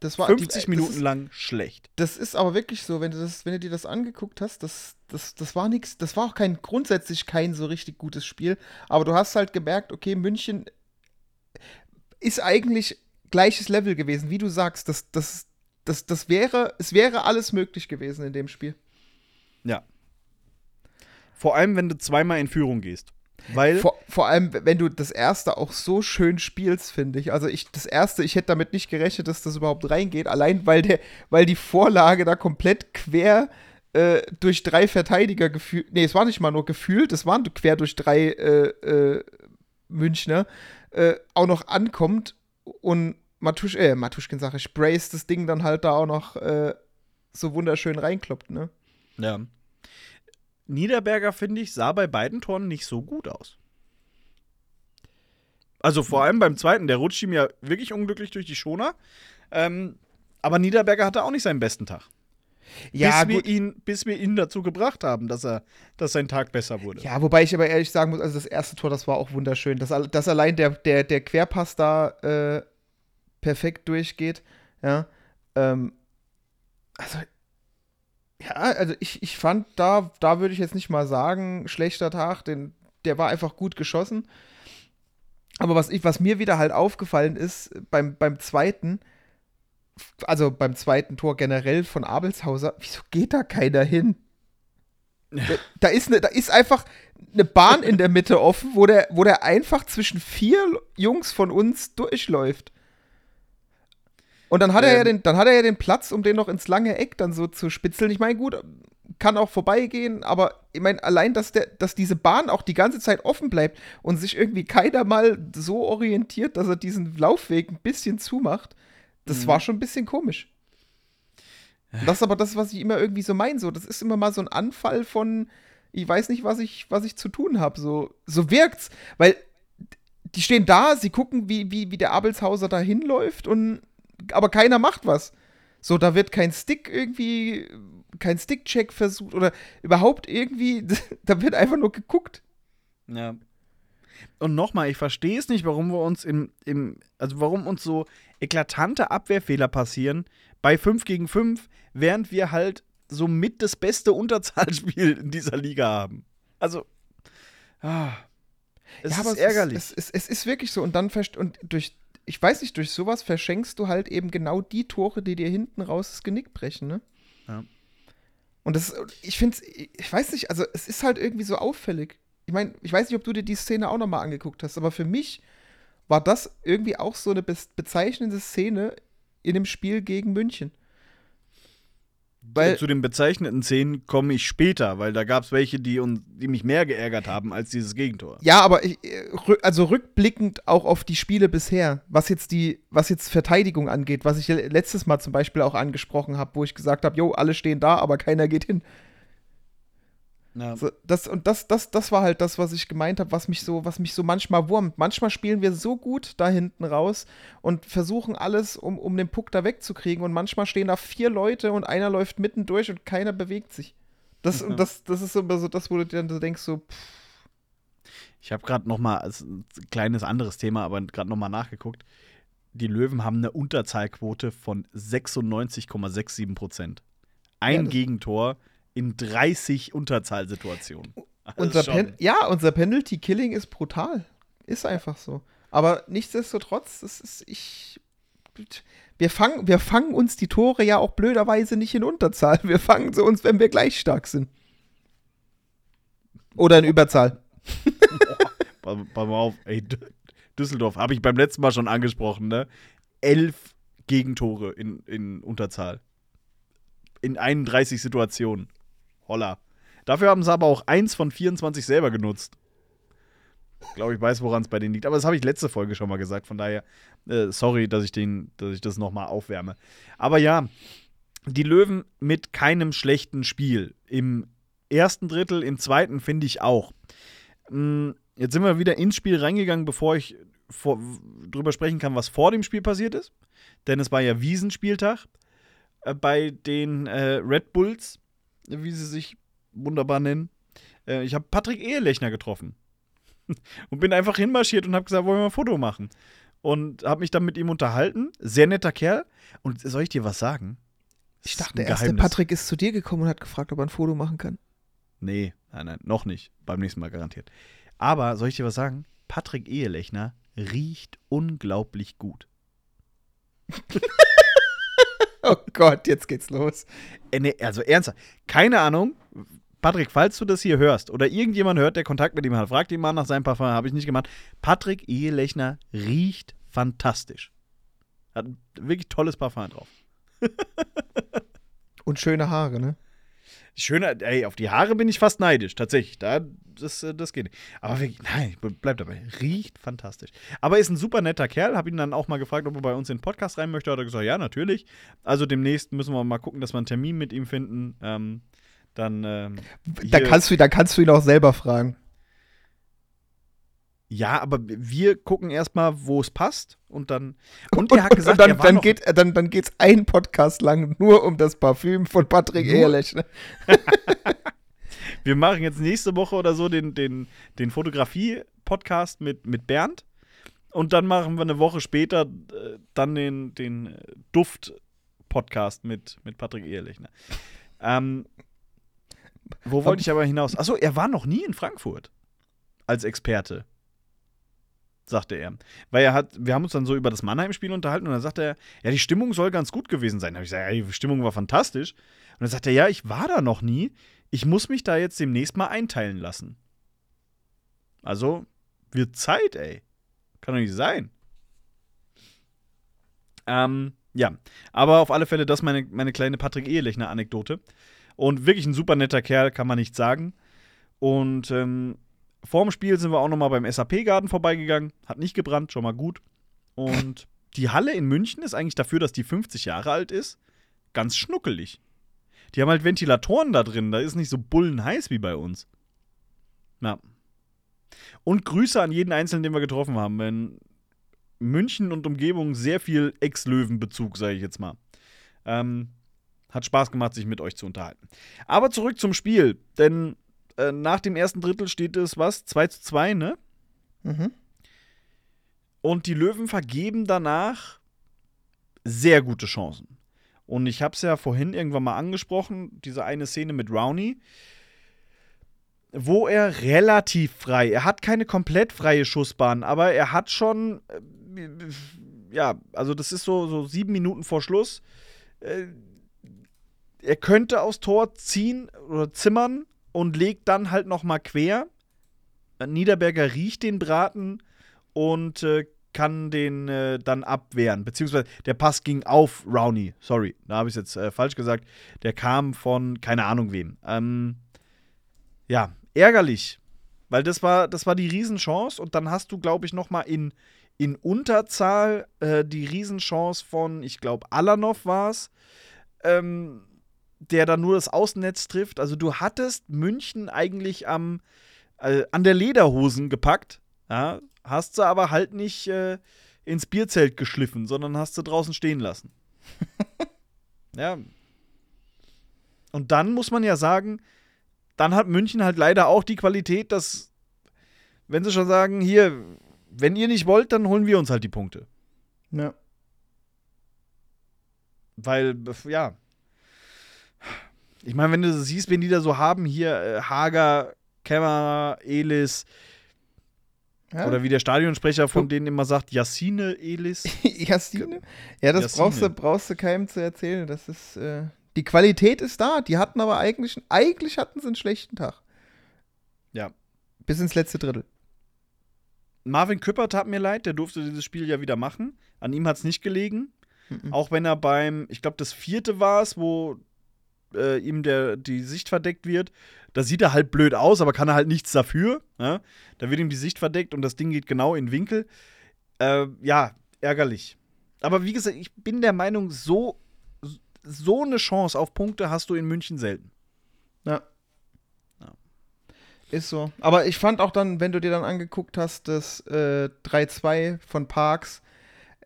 Das war 50 die, Minuten ist, lang schlecht. Das ist aber wirklich so, wenn du, das, wenn du dir das angeguckt hast, das, das, das war nichts, das war auch kein grundsätzlich kein so richtig gutes Spiel. Aber du hast halt gemerkt, okay, München ist eigentlich gleiches Level gewesen, wie du sagst. Das, das, das, das wäre, es wäre alles möglich gewesen in dem Spiel. Ja. Vor allem, wenn du zweimal in Führung gehst. Weil Vor, vor allem, wenn du das erste auch so schön spielst, finde ich. Also ich, das erste, ich hätte damit nicht gerechnet, dass das überhaupt reingeht. Allein weil der, weil die Vorlage da komplett quer äh, durch drei Verteidiger gefühlt. Nee, es war nicht mal nur gefühlt, es waren quer durch drei äh, äh, Münchner, äh, auch noch ankommt und Matusch, äh, Matuschkin sag ich, Brace das Ding dann halt da auch noch äh, so wunderschön reinkloppt, ne? Ja. Niederberger, finde ich, sah bei beiden Toren nicht so gut aus. Also vor allem beim zweiten, der rutscht ihm ja wirklich unglücklich durch die Schoner. Ähm, aber Niederberger hatte auch nicht seinen besten Tag. Ja, bis, gut. wir ihn, bis wir ihn dazu gebracht haben, dass, er, dass sein Tag besser wurde. Ja, wobei ich aber ehrlich sagen muss, also das erste Tor, das war auch wunderschön. Dass, dass allein der, der, der Querpass da äh, perfekt durchgeht. Ja. Ähm, also, ja, also ich, ich fand, da, da würde ich jetzt nicht mal sagen, schlechter Tag, denn der war einfach gut geschossen. Aber was, ich, was mir wieder halt aufgefallen ist, beim, beim zweiten, also beim zweiten Tor generell von Abelshauser, wieso geht da keiner hin? Da ist, ne, da ist einfach eine Bahn in der Mitte offen, wo der, wo der einfach zwischen vier Jungs von uns durchläuft. Und dann hat er ja Ähm. den, dann hat er ja den Platz, um den noch ins lange Eck dann so zu spitzeln. Ich meine, gut, kann auch vorbeigehen, aber ich meine, allein, dass, der, dass diese Bahn auch die ganze Zeit offen bleibt und sich irgendwie keiner mal so orientiert, dass er diesen Laufweg ein bisschen zumacht, das Mhm. war schon ein bisschen komisch. Und Das ist aber das, was ich immer irgendwie so meine. So, das ist immer mal so ein Anfall von, ich weiß nicht, was ich, was ich zu tun habe. So, so wirkt's. Weil die stehen da, sie gucken, wie, wie, wie der Abelshauser da hinläuft und aber keiner macht was. So, da wird kein Stick irgendwie, kein Stick-Check versucht oder überhaupt irgendwie, (laughs) da wird einfach nur geguckt. Ja. Und nochmal, ich verstehe es nicht, warum wir uns im, im, also warum uns so eklatante Abwehrfehler passieren bei 5 gegen 5, während wir halt so mit das beste Unterzahlspiel in dieser Liga haben. Also, ah, es ja, ist ärgerlich. Es, es, es ist wirklich so. Und dann und durch, ich weiß nicht, durch sowas verschenkst du halt eben genau die Tore, die dir hinten raus das Genick brechen, ne? Ja. Und das, ich finde ich weiß nicht, also es ist halt irgendwie so auffällig. Ich meine, ich weiß nicht, ob du dir die Szene auch nochmal angeguckt hast, aber für mich war das irgendwie auch so eine bezeichnende Szene in dem Spiel gegen München. Weil, zu den bezeichneten Szenen komme ich später, weil da gab es welche, die, die mich mehr geärgert haben als dieses Gegentor. Ja, aber ich, also rückblickend auch auf die Spiele bisher, was jetzt die, was jetzt Verteidigung angeht, was ich letztes Mal zum Beispiel auch angesprochen habe, wo ich gesagt habe, jo, alle stehen da, aber keiner geht hin. Ja. So, das, und das, das, das war halt das, was ich gemeint habe, was mich so, was mich so manchmal wurmt. Manchmal spielen wir so gut da hinten raus und versuchen alles, um, um den Puck da wegzukriegen. Und manchmal stehen da vier Leute und einer läuft mitten durch und keiner bewegt sich. Das, mhm. und das, das ist immer so das, wo du dir dann denkst, so, pff. Ich habe gerade noch mal, also ein kleines anderes Thema, aber gerade noch mal nachgeguckt. Die Löwen haben eine Unterzahlquote von 96,67 Prozent. Ein ja, Gegentor in 30 Unterzahlsituationen. Also unser ja, unser Penalty-Killing ist brutal. Ist einfach so. Aber nichtsdestotrotz, das ist, ich. Wir fangen, wir fangen uns die Tore ja auch blöderweise nicht in Unterzahl. Wir fangen sie uns, wenn wir gleich stark sind. Oder in Überzahl. (laughs) Pass mal auf, ey, Düsseldorf, habe ich beim letzten Mal schon angesprochen, ne? Elf Gegentore in, in Unterzahl. In 31 Situationen. Holla. Dafür haben sie aber auch eins von 24 selber genutzt. Ich glaube, ich weiß, woran es bei denen liegt. Aber das habe ich letzte Folge schon mal gesagt. Von daher, äh, sorry, dass ich, den, dass ich das nochmal aufwärme. Aber ja, die Löwen mit keinem schlechten Spiel. Im ersten Drittel, im zweiten finde ich auch. Hm, jetzt sind wir wieder ins Spiel reingegangen, bevor ich vor, drüber sprechen kann, was vor dem Spiel passiert ist. Denn es war ja Wiesenspieltag äh, bei den äh, Red Bulls wie sie sich wunderbar nennen. Äh, ich habe Patrick Ehelechner getroffen. (laughs) und bin einfach hinmarschiert und habe gesagt, wollen wir mal ein Foto machen? Und habe mich dann mit ihm unterhalten. Sehr netter Kerl. Und soll ich dir was sagen? Ich dachte, der erste Patrick ist zu dir gekommen und hat gefragt, ob er ein Foto machen kann. Nee, nein, nein, noch nicht. Beim nächsten Mal garantiert. Aber soll ich dir was sagen? Patrick Ehelechner riecht unglaublich gut. (laughs) oh Gott, jetzt geht's los. Äh, also ernsthaft, keine Ahnung. Patrick, falls du das hier hörst oder irgendjemand hört, der Kontakt mit ihm hat, fragt ihn mal nach seinem Parfum, habe ich nicht gemacht. Patrick Ehelechner riecht fantastisch. Hat ein wirklich tolles Parfum drauf. Und schöne Haare, ne? Schöner, ey, auf die Haare bin ich fast neidisch, tatsächlich. Da, das, äh, das geht nicht. Aber wirklich, nein, bleib dabei. Riecht fantastisch. Aber ist ein super netter Kerl. Hab ihn dann auch mal gefragt, ob er bei uns in den Podcast rein möchte. Hat er gesagt, ja, natürlich. Also demnächst müssen wir mal gucken, dass wir einen Termin mit ihm finden. Ähm, dann. Ähm, da, kannst du, da kannst du ihn auch selber fragen. Ja, aber wir gucken erstmal, wo es passt und dann. Und, und (laughs) er hat gesagt, dann, dann, geht, dann, dann geht's ein Podcast lang nur um das Parfüm von Patrick Ehrlich. Ne? (laughs) wir machen jetzt nächste Woche oder so den, den, den Fotografie-Podcast mit, mit Bernd. Und dann machen wir eine Woche später äh, dann den, den Duft-Podcast mit, mit Patrick Ehrlich. Ne? Ähm, wo wollte ich aber hinaus? Achso, er war noch nie in Frankfurt als Experte sagte er. Weil er hat, wir haben uns dann so über das Mannheim-Spiel unterhalten und dann sagte er, ja, die Stimmung soll ganz gut gewesen sein. Da habe ich gesagt, ja, die Stimmung war fantastisch. Und dann sagte er, ja, ich war da noch nie. Ich muss mich da jetzt demnächst mal einteilen lassen. Also, wird Zeit, ey. Kann doch nicht sein. Ähm, ja. Aber auf alle Fälle, das ist meine, meine kleine Patrick Ehelechner-Anekdote. Und wirklich ein super netter Kerl, kann man nicht sagen. Und ähm, Vorm Spiel sind wir auch nochmal beim SAP-Garten vorbeigegangen. Hat nicht gebrannt, schon mal gut. Und (laughs) die Halle in München ist eigentlich dafür, dass die 50 Jahre alt ist, ganz schnuckelig. Die haben halt Ventilatoren da drin, da ist nicht so bullenheiß wie bei uns. Ja. Und Grüße an jeden Einzelnen, den wir getroffen haben. In München und Umgebung sehr viel Ex-Löwen-Bezug, sage ich jetzt mal. Ähm, hat Spaß gemacht, sich mit euch zu unterhalten. Aber zurück zum Spiel, denn äh, nach dem ersten Drittel steht es was? 2 zu 2, ne? Mhm. Und die Löwen vergeben danach sehr gute Chancen. Und ich habe es ja vorhin irgendwann mal angesprochen, diese eine Szene mit Rowney, wo er relativ frei, er hat keine komplett freie Schussbahn, aber er hat schon, äh, ja, also das ist so, so sieben Minuten vor Schluss. Äh, er könnte aufs Tor ziehen oder zimmern und legt dann halt noch mal quer. Niederberger riecht den Braten und äh, kann den äh, dann abwehren. Beziehungsweise der Pass ging auf Rowney. Sorry, da habe ich es jetzt äh, falsch gesagt. Der kam von keine Ahnung wem. Ähm, ja, ärgerlich. Weil das war, das war die Riesenchance und dann hast du, glaube ich, noch mal in, in Unterzahl äh, die Riesenchance von, ich glaube, Alanov war es, ähm, der dann nur das Außennetz trifft. Also du hattest München eigentlich am, äh, an der Lederhosen gepackt, ja, hast sie aber halt nicht äh, ins Bierzelt geschliffen, sondern hast sie draußen stehen lassen. (laughs) ja. Und dann muss man ja sagen, dann hat München halt leider auch die Qualität, dass, wenn sie schon sagen, hier, wenn ihr nicht wollt, dann holen wir uns halt die Punkte. Ja. Weil, ja. Ich meine, wenn du siehst, wen die da so haben, hier äh, Hager, Kämmerer, Elis, ja. oder wie der Stadionsprecher von denen immer sagt, Yassine Elis. (laughs) Yassine? Ja, das Yassine. brauchst du, brauchst du keinem zu erzählen. Das ist, äh, die Qualität ist da. Die hatten aber eigentlich, eigentlich hatten sie einen schlechten Tag. Ja. Bis ins letzte Drittel. Marvin Küpper tat mir leid, der durfte dieses Spiel ja wieder machen. An ihm hat es nicht gelegen. Mhm. Auch wenn er beim, ich glaube, das vierte war es, wo äh, ihm der, die Sicht verdeckt wird. Da sieht er halt blöd aus, aber kann er halt nichts dafür. Ja? Da wird ihm die Sicht verdeckt und das Ding geht genau in Winkel. Äh, ja, ärgerlich. Aber wie gesagt, ich bin der Meinung, so, so eine Chance auf Punkte hast du in München selten. Ja. Ja. Ist so. Aber ich fand auch dann, wenn du dir dann angeguckt hast, das äh, 3-2 von Parks,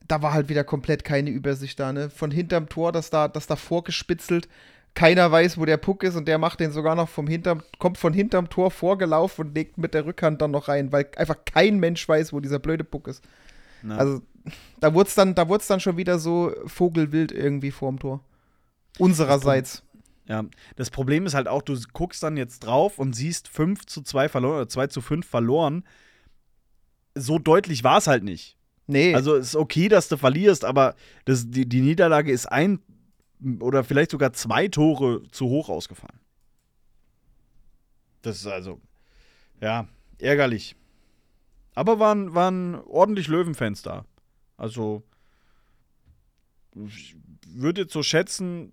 da war halt wieder komplett keine Übersicht da, ne? Von hinterm Tor, das da, das da vorgespitzelt. Keiner weiß, wo der Puck ist und der macht den sogar noch vom hinterm, kommt von hinterm Tor vorgelaufen und legt mit der Rückhand dann noch rein, weil einfach kein Mensch weiß, wo dieser blöde Puck ist. Na. Also, da wurde es dann, da dann schon wieder so vogelwild irgendwie vorm Tor. Unsererseits. Ja, das Problem ist halt auch, du guckst dann jetzt drauf und siehst 5 zu 2 verloren oder 2 zu 5 verloren. So deutlich war es halt nicht. Nee. Also ist okay, dass du verlierst, aber das, die, die Niederlage ist ein oder vielleicht sogar zwei Tore zu hoch ausgefallen. Das ist also, ja, ärgerlich. Aber waren, waren ordentlich Löwenfans da. Also, ich würde jetzt so schätzen,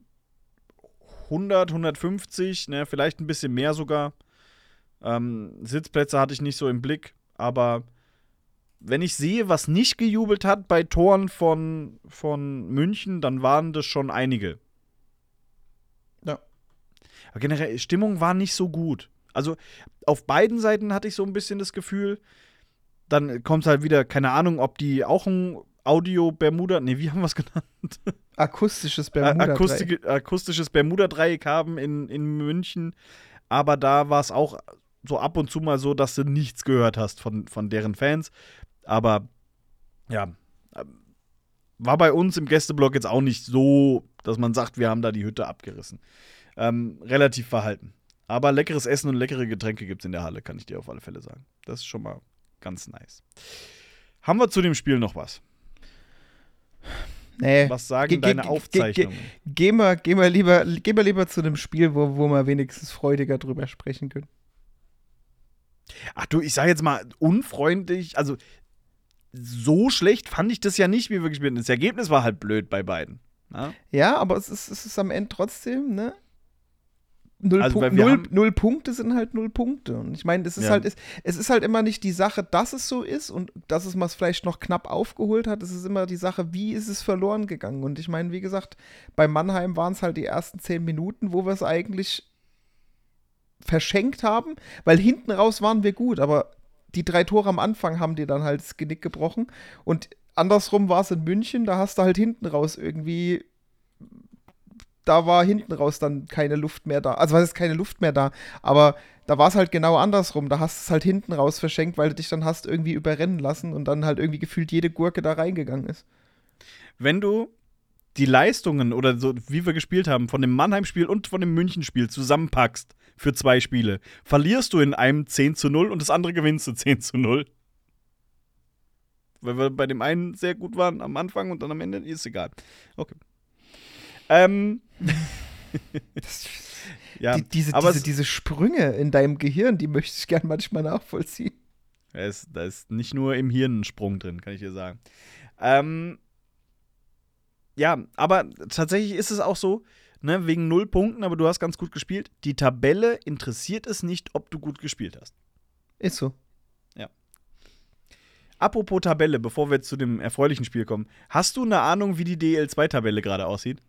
100, 150, ne, vielleicht ein bisschen mehr sogar. Ähm, Sitzplätze hatte ich nicht so im Blick, aber wenn ich sehe, was nicht gejubelt hat bei Toren von, von München, dann waren das schon einige. Ja. Aber generell, Stimmung war nicht so gut. Also auf beiden Seiten hatte ich so ein bisschen das Gefühl, dann kommt halt wieder, keine Ahnung, ob die auch ein Audio-Bermuda, nee, wie haben wir es genannt? Akustisches (laughs) Äh, Bermuda. Akustik, akustisches Bermuda-Dreieck haben in, in München. Aber da war es auch so ab und zu mal so, dass du nichts gehört hast von, von deren Fans. Aber ja, war bei uns im Gästeblock jetzt auch nicht so, dass man sagt, wir haben da die Hütte abgerissen. Ähm, relativ verhalten. Aber leckeres Essen und leckere Getränke gibt es in der Halle, kann ich dir auf alle Fälle sagen. Das ist schon mal ganz nice. Haben wir zu dem Spiel noch was? Nee. Was sagen Ge- deine ge- Aufzeichnungen? Gehen wir, gehen wir, lieber, gehen wir lieber zu einem Spiel, wo, wo wir wenigstens freudiger drüber sprechen können. Ach du, ich sag jetzt mal unfreundlich, also so schlecht fand ich das ja nicht, wie wir gespielt haben. Das Ergebnis war halt blöd bei beiden. Na? Ja, aber es ist, es ist am Ende trotzdem, ne? Null, Also, Punk- weil wir null, null Punkte sind halt null Punkte. Und ich meine, es ist Ja. halt, es, es ist halt immer nicht die Sache, dass es so ist und dass es mal vielleicht noch knapp aufgeholt hat. Es ist immer die Sache, wie ist es verloren gegangen. Und ich meine, wie gesagt, bei Mannheim waren es halt die ersten zehn Minuten, wo wir es eigentlich verschenkt haben, weil hinten raus waren wir gut, aber die drei Tore am Anfang haben dir dann halt das Genick gebrochen. Und andersrum war es in München, da hast du halt hinten raus irgendwie da war hinten raus dann keine Luft mehr da. Also was ist keine Luft mehr da, aber da war es halt genau andersrum. Da hast du es halt hinten raus verschenkt, weil du dich dann hast irgendwie überrennen lassen und dann halt irgendwie gefühlt jede Gurke da reingegangen ist. Wenn du die Leistungen oder so, wie wir gespielt haben, von dem Mannheim-Spiel und von dem München-Spiel zusammenpackst für zwei Spiele, verlierst du in einem 10 zu 0 und das andere gewinnst du 10 zu 0. Weil wir bei dem einen sehr gut waren am Anfang und dann am Ende ist egal. Okay. Ähm, (laughs) Das, (laughs) Ja, die, diese, aber diese, es, diese Sprünge in deinem Gehirn, die möchte ich gern manchmal nachvollziehen. da ist, da ist nicht nur im Hirn ein Sprung drin, kann ich dir sagen. Ähm, ja, aber tatsächlich ist es auch so, ne, wegen null Punkten, aber du hast ganz gut gespielt. Die Tabelle interessiert es nicht, ob du gut gespielt hast. Ist so. Apropos Tabelle, bevor wir jetzt zu dem erfreulichen Spiel kommen, hast du eine Ahnung, wie die DL2-Tabelle gerade aussieht?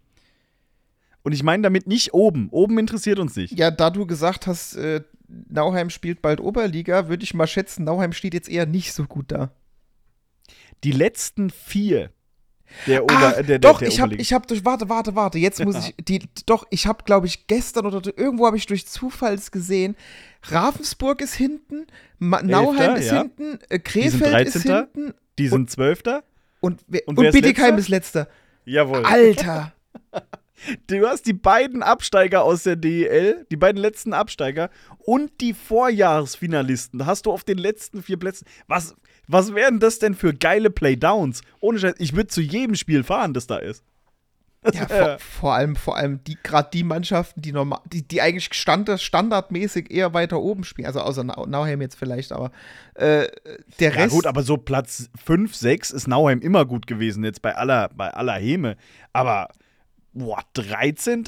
Und ich meine damit nicht oben. Oben interessiert uns nicht. Ja, da du gesagt hast, äh, Nauheim spielt bald Oberliga, würde ich mal schätzen, Nauheim steht jetzt eher nicht so gut da. Die letzten vier der Ober äh, der, der, doch, der ich habe, ich habe durch, warte, warte, warte, jetzt muss ich, die, doch, ich habe, glaube ich, gestern oder irgendwo habe ich durch Zufalls gesehen, Ravensburg ist hinten, Ma Nauheim ist ja. hinten, äh, Krefeld ist 13.. hinten Die sind Zwölfter. und, Und und, Bietigheim letzter? ist letzter. Jawohl. Alter, (laughs) Du hast die beiden Absteiger aus der DEL, die beiden letzten Absteiger und die Vorjahresfinalisten. Da hast du auf den letzten vier Plätzen. Was, was wären das denn für geile Playdowns? Ohne Scheiß, ich würde zu jedem Spiel fahren, das da ist. ja, vor, (laughs) vor allem, vor allem die, gerade die Mannschaften, die normal, die, die eigentlich stand, standardmäßig eher weiter oben spielen, also außer Nau Nauheim jetzt vielleicht, aber äh, der Ja Rest, gut, aber so Platz 5, 6 ist Nauheim immer gut gewesen, jetzt bei aller, bei aller Häme. Aber, boah, 13.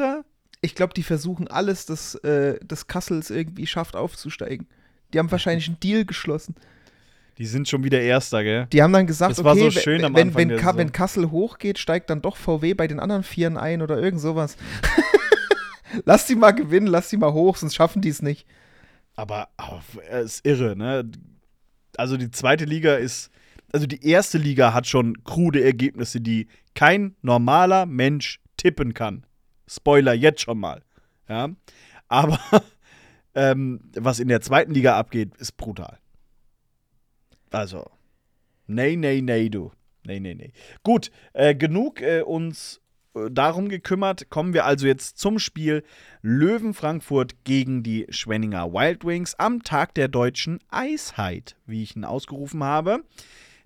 ich glaube, die versuchen alles, dass, äh, dass Kassels irgendwie schafft aufzusteigen. Die haben wahrscheinlich einen Deal geschlossen. Die sind schon wieder Erster, gell? Die haben dann gesagt, Das war okay, so schön wenn, Anfang wenn, Ka wenn Kassel hochgeht, steigt dann doch VW bei den anderen Vieren ein oder irgend sowas. (laughs) lass die mal gewinnen, lass die mal hoch, sonst schaffen die es nicht. Aber oh, es ist irre, ne? Also die zweite Liga ist, also die erste Liga hat schon krude Ergebnisse, die kein normaler Mensch tippen kann. Spoiler jetzt schon mal. Ja. Aber (laughs) ähm, was in der zweiten Liga abgeht, ist brutal. Also, nee, nee, nee, du. Nee, nee, nee. Gut, äh, genug äh, uns äh, darum gekümmert. Kommen wir also jetzt zum Spiel Löwen Frankfurt gegen die Schwenninger Wild Wings am Tag der deutschen Eisheit, wie ich ihn ausgerufen habe.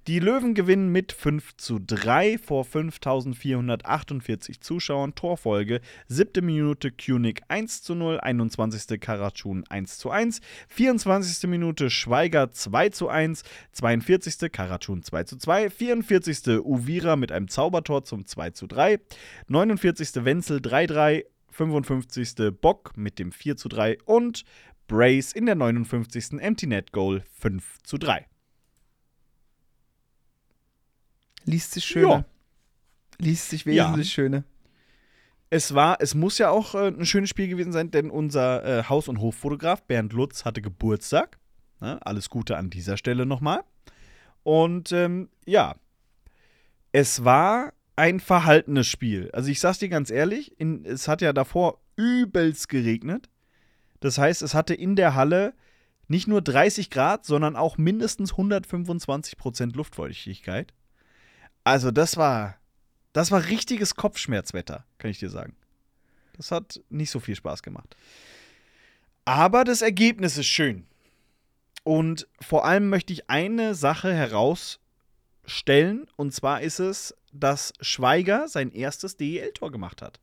Die Löwen gewinnen mit 5 zu 3 vor 5448 Zuschauern. Torfolge. Siebte Minute Kunig 1 zu 0, 21. Karatschun 1 zu 1, 24. Minute Schweiger 2 zu 1, 42. Karatschun 2 zu 2, 44. Uvira mit einem Zaubertor zum 2 zu 3, 49. Wenzel 3-3, 55. Bock mit dem 4 zu 3 und Brace in der 59. Empty Net Goal 5 zu 3. Liest sich schöner. Ja. Liest sich Ja. wesentlich schöner. Es war, es muss ja auch äh, ein schönes Spiel gewesen sein, denn unser äh, Haus- und Hoffotograf Bernd Lutz hatte Geburtstag. Ne? Alles Gute an dieser Stelle nochmal. Und ähm, ja, es war ein verhaltenes Spiel. Also ich sag's dir ganz ehrlich, in, es hat ja davor übelst geregnet. Das heißt, es hatte in der Halle nicht nur 30 Grad, sondern auch mindestens 125 Prozent Luftfeuchtigkeit. Also das war, das war richtiges Kopfschmerzwetter, kann ich dir sagen. Das hat nicht so viel Spaß gemacht. Aber das Ergebnis ist schön. Und vor allem möchte ich eine Sache herausstellen. Und zwar ist es, dass Schweiger sein erstes DEL-Tor gemacht hat.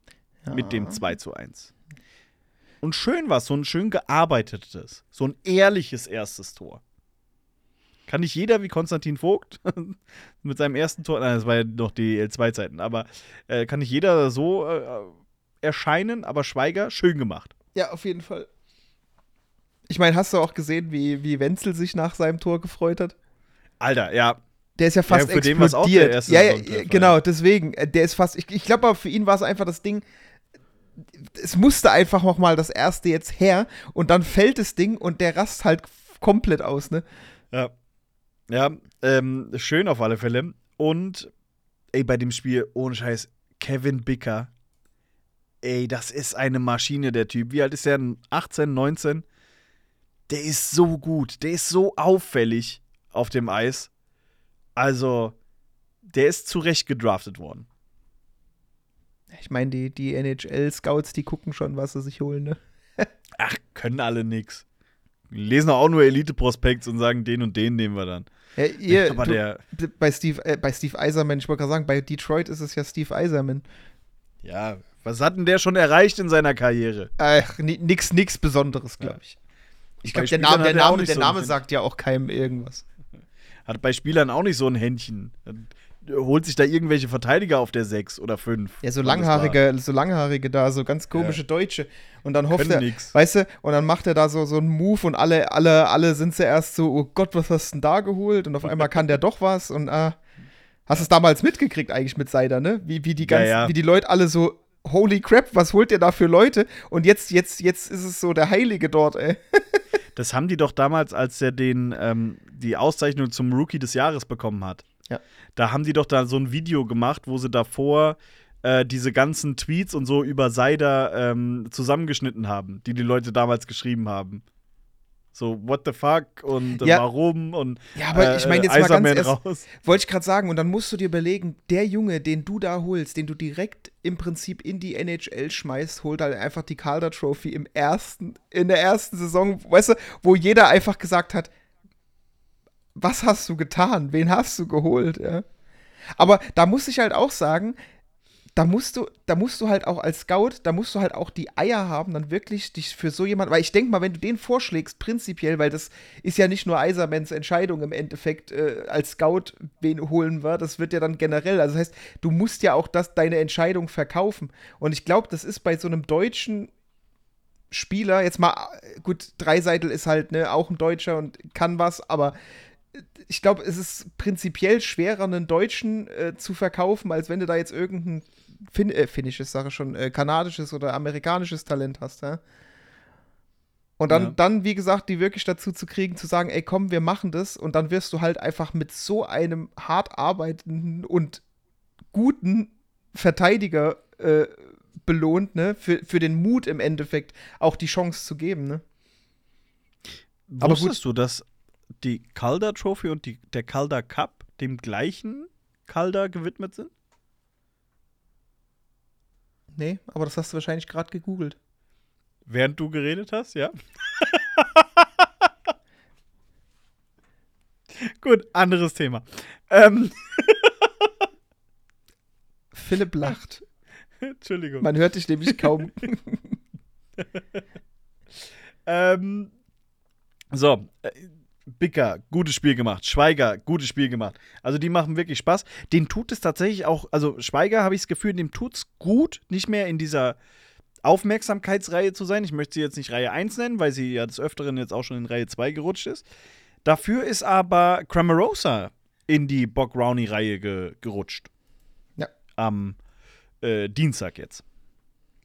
Mit dem 2 zu 1. Und schön war es, so ein schön gearbeitetes, so ein ehrliches erstes Tor. Kann nicht jeder wie Konstantin Vogt (laughs) mit seinem ersten Tor, nein, das war ja noch die L2-Zeiten, aber äh, kann nicht jeder so äh, erscheinen, aber Schweiger schön gemacht. Ja, auf jeden Fall. Ich meine, hast du auch gesehen, wie, wie Wenzel sich nach seinem Tor gefreut hat? Alter, ja, Der ist ja fast für den war's auch der explodiert. erste ja, ja, Saisontreffer, ja, genau, deswegen. äh, Der ist fast, ich, ich glaube aber für ihn war es einfach das Ding, es musste einfach noch mal das erste jetzt her und dann fällt das Ding und der rast halt komplett aus, ne? Ja. Ja, ähm, schön auf alle Fälle. Und, ey, bei dem Spiel, ohne Scheiß, Kevin Bicker. Ey, das ist eine Maschine, der Typ. Wie alt ist der? 18, 19? Der ist so gut. Der ist so auffällig auf dem Eis. Also, der ist zu Recht gedraftet worden. Ich meine, die, die NHL-Scouts, die gucken schon, was sie sich holen, ne? Ach, können alle nix. Lesen auch nur Elite-Prospekts und sagen, den und den nehmen wir dann. Ja, ihr, (laughs) Aber du, der, bei Steve, äh, bei Steve Eiserman, ich wollte gerade sagen, bei Detroit ist es ja Steve Eiserman. ja, Was hat denn der schon erreicht in seiner Karriere? Ach, ni- nix, nix Besonderes, glaube ich. Ich Bei glaube, der Name, der er Name, der so Name einen- sagt ja auch keinem irgendwas. Hat bei Spielern auch nicht so ein Händchen. Holt sich da irgendwelche Verteidiger auf der 6 oder 5. Ja, so langhaarige, so langhaarige da, so ganz komische Deutsche. Und dann hofft Können er, nix. weißt du, und dann macht er da so, so einen Move und alle, alle, alle sind zuerst so, oh Gott, was hast du denn da geholt? Und auf einmal kann der (laughs) doch was und ah, hast du es damals mitgekriegt eigentlich mit Seider, ne? Wie, wie die ganzen, ja. wie die Leute alle so, holy crap, was holt ihr da für Leute? Und jetzt, jetzt, jetzt ist es so der Heilige dort, ey. (laughs) Das haben die doch damals, als er den, ähm, die Auszeichnung zum Rookie des Jahres bekommen hat. Ja. Da haben die doch da so ein Video gemacht, wo sie davor äh, diese ganzen Tweets und so über Seider ähm, zusammengeschnitten haben, die die Leute damals geschrieben haben. So, what the fuck und äh, Ja. warum und Ja, aber ich meine jetzt mal ganz erst- raus. Wollte ich gerade sagen, und dann musst du dir überlegen, der Junge, den du da holst, den du direkt im Prinzip in die NHL schmeißt, holt halt einfach die Calder Trophy im ersten, in der ersten Saison, weißt du, wo jeder einfach gesagt hat, was hast du getan? Wen hast du geholt? Ja? Aber da muss ich halt auch sagen, da musst du, da musst du halt auch als Scout, da musst du halt auch die Eier haben, dann wirklich dich für so jemanden, weil ich denke mal, wenn du den vorschlägst, prinzipiell, weil das ist ja nicht nur Eisermans Entscheidung im Endeffekt äh, als Scout, wen holen wir, das wird ja dann generell, also das heißt, du musst ja auch das, deine Entscheidung verkaufen. Und ich glaube, das ist bei so einem deutschen Spieler, jetzt mal, äh, gut, Dreiseitel ist halt ne, auch ein Deutscher und kann was, aber ich glaube, es ist prinzipiell schwerer, einen Deutschen äh, zu verkaufen, als wenn du da jetzt irgendein fin äh, finnisches, Sache schon, äh, kanadisches oder amerikanisches Talent hast, ja? Und dann, Ja. dann, wie gesagt, die wirklich dazu zu kriegen, zu sagen, ey, komm, wir machen das. Und dann wirst du halt einfach mit so einem hart arbeitenden und guten Verteidiger äh, belohnt, ne? Für, für den Mut im Endeffekt auch die Chance zu geben, ne? Aber gut. Wusstest du, dass die Calder Trophy und die, der Calder Cup dem gleichen Calder gewidmet sind? Nee, aber das hast du wahrscheinlich gerade gegoogelt. Während du geredet hast, ja? (laughs) Gut, anderes Thema. Ähm, Philipp lacht. (laughs) Entschuldigung. Man hört dich nämlich kaum. (laughs) Ähm, so, äh, Bicker, gutes Spiel gemacht. Schweiger, gutes Spiel gemacht. Also die machen wirklich Spaß. Den tut es tatsächlich auch, also Schweiger habe ich das Gefühl, dem tut es gut, nicht mehr in dieser Aufmerksamkeitsreihe zu sein. Ich möchte sie jetzt nicht Reihe 1 nennen, weil sie ja des Öfteren jetzt auch schon in Reihe 2 gerutscht ist. Dafür ist aber Cramarosa in die Bock Rowney-Reihe ge gerutscht. Ja. Am äh, Dienstag jetzt.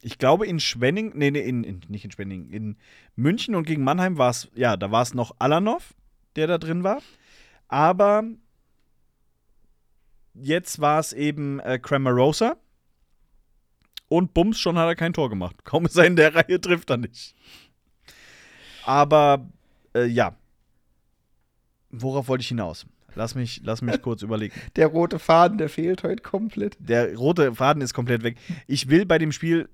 Ich glaube in Schwenning, nee, nee, in, in, nicht in Schwenning, in München und gegen Mannheim war es, ja, da war es noch Alanov, der da drin war. Aber jetzt war es eben äh, Cramarosa. Und Bums, schon hat er kein Tor gemacht. (laughs) Kaum ist er in der Reihe, trifft er nicht. Aber, äh, ja. Worauf wollte ich hinaus? Lass mich, lass mich (laughs) kurz überlegen. Der rote Faden, der fehlt heute komplett. Der rote Faden ist komplett weg. Ich will bei dem Spiel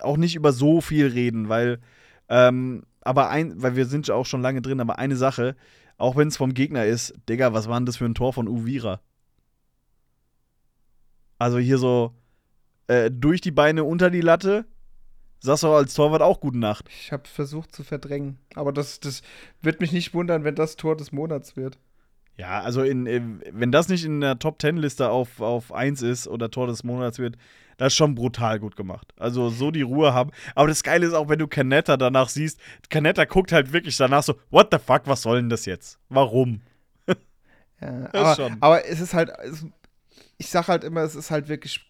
auch nicht über so viel reden, weil, ähm, aber ein, weil wir sind ja auch schon lange drin, aber eine Sache, auch wenn es vom Gegner ist, Digga, was war denn das für ein Tor von Uvira? Also hier so äh, durch die Beine unter die Latte, sagst du als Torwart auch gute Nacht. Ich habe versucht zu verdrängen. Aber das, das wird mich nicht wundern, wenn das Tor des Monats wird. Ja, also in, äh, wenn das nicht in der Top 10 Liste auf, auf 1 ist oder Tor des Monats wird, das ist schon brutal gut gemacht. Also so die Ruhe haben. Aber das Geile ist auch, wenn du Canetta danach siehst, Canetta guckt halt wirklich danach so, what the fuck, was soll denn das jetzt? Warum? Ja, (laughs) aber, schon. aber es ist halt, ich sag halt immer, es ist halt wirklich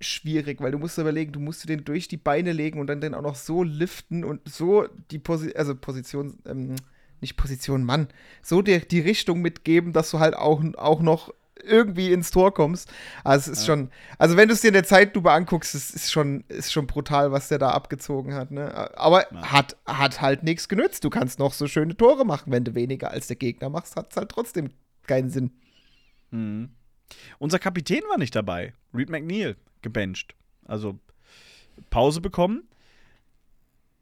schwierig, weil du musst überlegen, du musst dir den durch die Beine legen und dann den auch noch so liften und so die Posi also Position, ähm, nicht Position, Mann, so die, die Richtung mitgeben, dass du halt auch, auch noch irgendwie ins Tor kommst. Also es ist Ja. schon, also wenn du es dir in der Zeitlupe anguckst, es ist schon, ist schon brutal, was der da abgezogen hat. Ne? Aber Ja. hat, hat halt nichts genützt. Du kannst noch so schöne Tore machen, wenn du weniger als der Gegner machst, hat es halt trotzdem keinen Sinn. Mhm. Unser Kapitän war nicht dabei. Reed McNeil gebencht. Also Pause bekommen.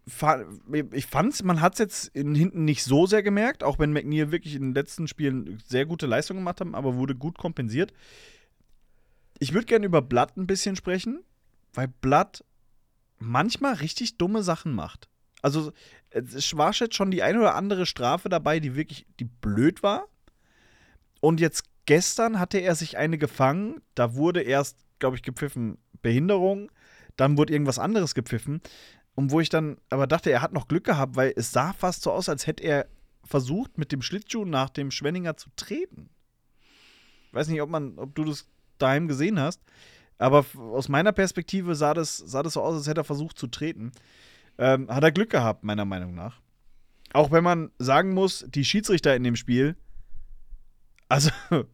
Ich fand's, man hat es jetzt in, hinten nicht so sehr gemerkt, auch wenn McNeil wirklich in den letzten Spielen sehr gute Leistungen gemacht hat, aber wurde gut kompensiert. Ich würde gerne über Blatt ein bisschen sprechen. weil Blood manchmal richtig dumme Sachen macht. Also es war schon die eine oder andere Strafe dabei, die wirklich, die blöd war. Und jetzt gestern hatte er sich eine gefangen. Da wurde erst, glaube ich, gepfiffen Behinderung. Dann wurde irgendwas anderes gepfiffen. Und wo ich dann aber dachte, er hat noch Glück gehabt, weil es sah fast so aus, als hätte er versucht, mit dem Schlittschuh nach dem Schwenninger zu treten. Ich weiß nicht, ob, man, ob du das daheim gesehen hast. Aber aus meiner Perspektive sah das, sah das so aus, als hätte er versucht zu treten. Ähm, hat er Glück gehabt, meiner Meinung nach. Auch wenn man sagen muss, die Schiedsrichter in dem Spiel, also, (laughs)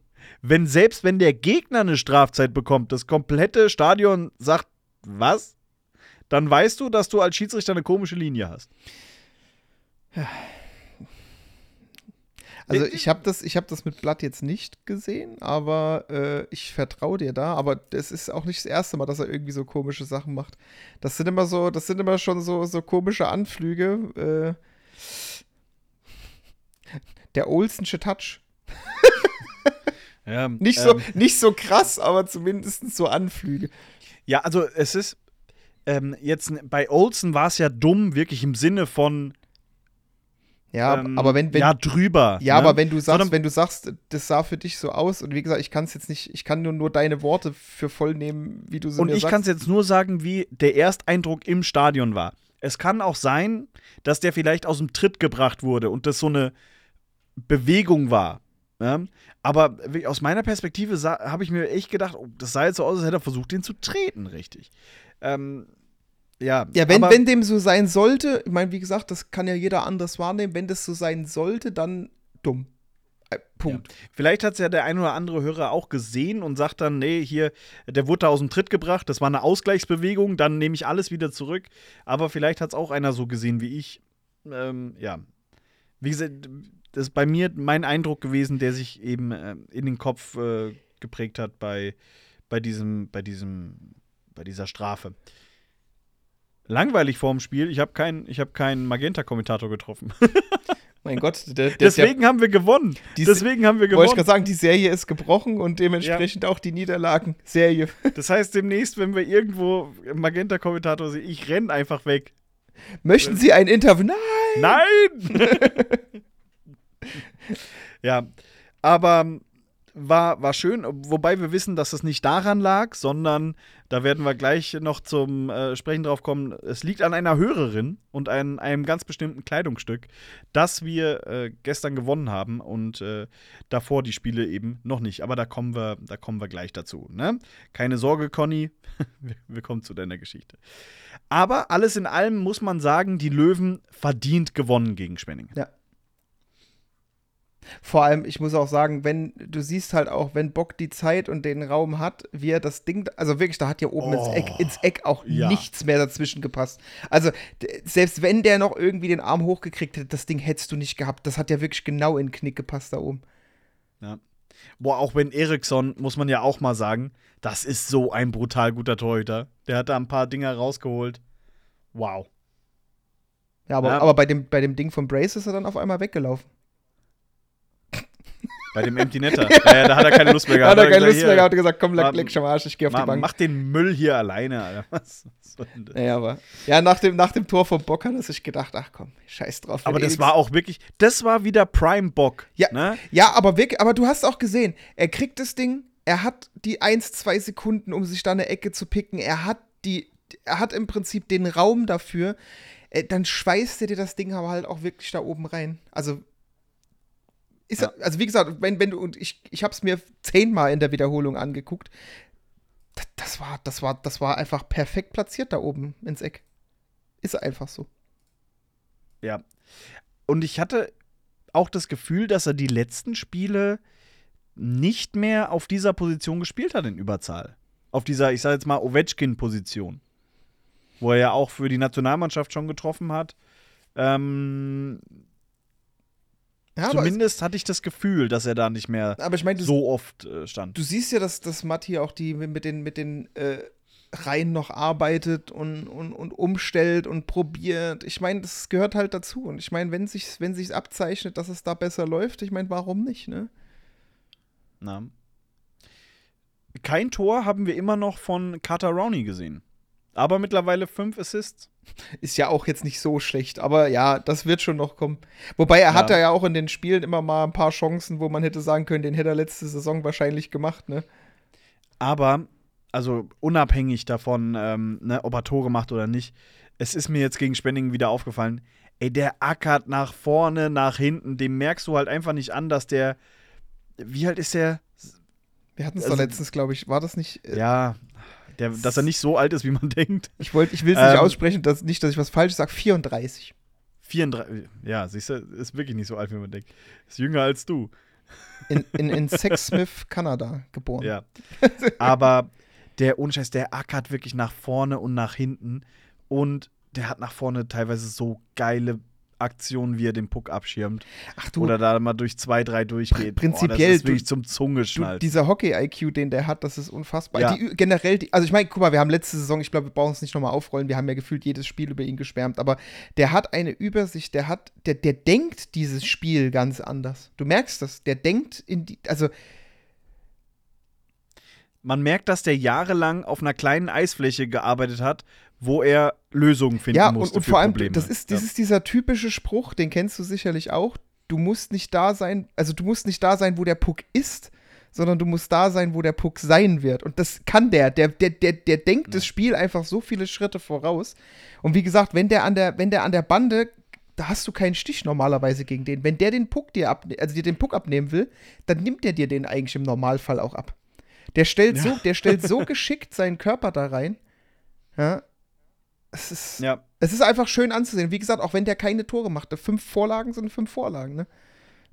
wenn selbst wenn der Gegner eine Strafzeit bekommt, das komplette Stadion sagt, was? Dann weißt du, dass du als Schiedsrichter eine komische Linie hast. Also ich habe das, hab das mit Blatt jetzt nicht gesehen, aber äh, ich vertraue dir da. Aber es ist auch nicht das erste Mal, dass er irgendwie so komische Sachen macht. Das sind immer so, das sind immer schon so, so komische Anflüge. Äh, der Olsensche Touch. (laughs) ja, nicht, so, ähm, nicht so krass, aber zumindest so Anflüge. Ja, also es ist ähm, jetzt bei Olsen war es ja dumm, wirklich im Sinne von ja, ähm, aber wenn, wenn ja drüber. Ja, ne? aber wenn du sagst, Sondern, wenn du sagst, das sah für dich so aus und wie gesagt, ich kann es jetzt nicht, ich kann nur, nur deine Worte für voll nehmen, wie du sie Und ich kann es jetzt nur sagen, wie der Ersteindruck im Stadion war. Es kann auch sein, dass der vielleicht aus dem Tritt gebracht wurde und das so eine Bewegung war. Ne? Aber aus meiner Perspektive habe ich mir echt gedacht, oh, das sah jetzt so aus, als hätte er versucht, den zu treten, richtig. Ähm, ja, ja wenn, wenn dem so sein sollte, ich meine, wie gesagt, das kann ja jeder anders wahrnehmen, wenn das so sein sollte, dann dumm. Äh, Punkt. Ja. Vielleicht hat es ja der ein oder andere Hörer auch gesehen und sagt dann, nee, hier, der wurde da aus dem Tritt gebracht, das war eine Ausgleichsbewegung, dann nehme ich alles wieder zurück. Aber vielleicht hat es auch einer so gesehen wie ich. Ähm, ja. Wie gesagt, das ist bei mir mein Eindruck gewesen, der sich eben äh, in den Kopf äh, geprägt hat bei, bei diesem, bei diesem, bei dieser Strafe langweilig vorm Spiel. Ich habe keinen hab kein Magenta-Kommentator getroffen. (laughs) mein Gott, der, der deswegen ja, haben wir gewonnen. Deswegen haben wir gewonnen. Wollte ich gerade sagen, die Serie ist gebrochen und dementsprechend ja. auch die Niederlagen-Serie. (laughs) Das heißt, demnächst, wenn wir irgendwo Magenta-Kommentator sehen, ich renne einfach weg. Möchten Sie ein Interview? Nein! Nein! (laughs) ja, aber war, war schön, wobei wir wissen, dass es nicht daran lag, sondern da werden wir gleich noch zum äh, Sprechen drauf kommen. Es liegt an einer Hörerin und an einem ganz bestimmten Kleidungsstück, das wir äh, gestern gewonnen haben und äh, davor die Spiele eben noch nicht. Aber da kommen wir, da kommen wir gleich dazu. Ne? Keine Sorge, Conny, (laughs) wir, kommen zu deiner Geschichte. Aber alles in allem muss man sagen, die Löwen verdient gewonnen gegen Schwenning. Ja. Vor allem, ich muss auch sagen, wenn du siehst halt auch, wenn Bock die Zeit und den Raum hat, wie er das Ding, also wirklich, da hat ja oben oh, ins, Eck, ins Eck auch ja. nichts mehr dazwischen gepasst. Also selbst wenn der noch irgendwie den Arm hochgekriegt hätte, das Ding hättest du nicht gehabt. Das hat ja wirklich genau in den Knick gepasst da oben. Ja. Boah, auch wenn Eriksson, muss man ja auch mal sagen, das ist so ein brutal guter Torhüter. Der hat da ein paar Dinger rausgeholt. Wow. Ja, aber, ja. aber bei, dem, bei dem Ding von Brace ist er dann auf einmal weggelaufen. Bei dem Empty Netter. (laughs) ja, ja, da hat er keine Lust mehr gehabt. Hat er keine Lust mehr gehabt, hat gesagt, komm, leck, leck schon mal Arsch, ich geh auf die Bank. Mach den Müll hier alleine, Alter. (laughs) Was soll denn das? Ja, aber, ja, nach dem, nach dem Tor vom Bock hat er sich gedacht, ach komm, scheiß drauf. Aber das war auch wirklich, das war wieder Prime Bock. Ja, ne? ja aber, wirklich, aber du hast auch gesehen, er kriegt das Ding, er hat die 1, 2 Sekunden, um sich da eine Ecke zu picken, er hat die, er hat im Prinzip den Raum dafür, äh, dann schweißt er dir das Ding aber halt auch wirklich da oben rein. Also ist, ja. Also wie gesagt, wenn, wenn du, und ich, ich habe es mir zehnmal in der Wiederholung angeguckt, das, das, war, das, war, das war einfach perfekt platziert da oben ins Eck. Ist einfach so. Ja. Und ich hatte auch das Gefühl, dass er die letzten Spiele nicht mehr auf dieser Position gespielt hat in Überzahl. Auf dieser, ich sage jetzt mal, Ovechkin-Position. Wo er ja auch für die Nationalmannschaft schon getroffen hat. Ähm, ja, Zumindest hatte ich das Gefühl, dass er da nicht mehr ich mein, so oft äh, stand. Du siehst ja, dass, dass Matti auch die mit den, mit den äh, Reihen noch arbeitet und, und, und umstellt und probiert. Ich meine, das gehört halt dazu. Und ich meine, wenn sich wenn sich's abzeichnet, dass es da besser läuft, ich meine, warum nicht, ne? Na. Kein Tor haben wir immer noch von Carter Rowney gesehen. Aber mittlerweile fünf Assists. Ist ja auch jetzt nicht so schlecht, aber ja, das wird schon noch kommen. Wobei er Ja. hat ja auch in den Spielen immer mal ein paar Chancen, wo man hätte sagen können, den hätte er letzte Saison wahrscheinlich gemacht, ne? Aber, also unabhängig davon, ähm, ne, ob er Tore macht oder nicht, es ist mir jetzt gegen Spenningen wieder aufgefallen, ey, der ackert nach vorne, nach hinten, dem merkst du halt einfach nicht an, dass der, wie alt ist der? Wir hatten es Also- doch letztens, glaube ich, war das nicht. Äh, Ja, der, dass er nicht so alt ist, wie man (laughs) denkt. Ich ich will es nicht Ähm, aussprechen, dass, nicht, dass ich was Falsches sage. 34. 34, ja, siehst du, ist wirklich nicht so alt, wie man denkt. Ist jünger als du. In, in, in (laughs) Sexsmith, Kanada geboren. Ja. (laughs) Aber der Unscheiß, der ackert wirklich nach vorne und nach hinten. Und der hat nach vorne teilweise so geile Aktionen, wie er den Puck abschirmt. Ach du, Oder da mal durch zwei, drei durchgeht. Prinzipiell, Boah, das ist du- wirklich zum du Zungeschnalzen. dieser Hockey-IQ, den der hat, das ist unfassbar. Ja. Die, generell, die, also ich meine, guck mal, wir haben letzte Saison, ich glaube, wir brauchen es nicht nochmal aufrollen, wir haben ja gefühlt jedes Spiel über ihn geschwärmt, aber der hat eine Übersicht, der hat, der, der denkt dieses Spiel ganz anders. Du merkst das, der denkt in die, also Man merkt, dass der jahrelang auf einer kleinen Eisfläche gearbeitet hat, wo er Lösungen finden ja, und, musste und für vor allem, Probleme. das ist, das ist dieser typische Spruch, den kennst du sicherlich auch. Du musst nicht da sein, also du musst nicht da sein, wo der Puck ist, sondern du musst da sein, wo der Puck sein wird. Und das kann der. Der, der, der, der denkt das Spiel einfach so viele Schritte voraus. Und wie gesagt, wenn der an der, wenn der an der Bande, da hast du keinen Stich normalerweise gegen den. Wenn der den Puck dir ab, also dir den Puck abnehmen will, dann nimmt der dir den eigentlich im Normalfall auch ab. Der stellt so, der stellt so (laughs) geschickt seinen Körper da rein. Ja. Es ist, ja, es ist einfach schön anzusehen. Wie gesagt, auch wenn der keine Tore macht. Fünf Vorlagen sind fünf Vorlagen, ne?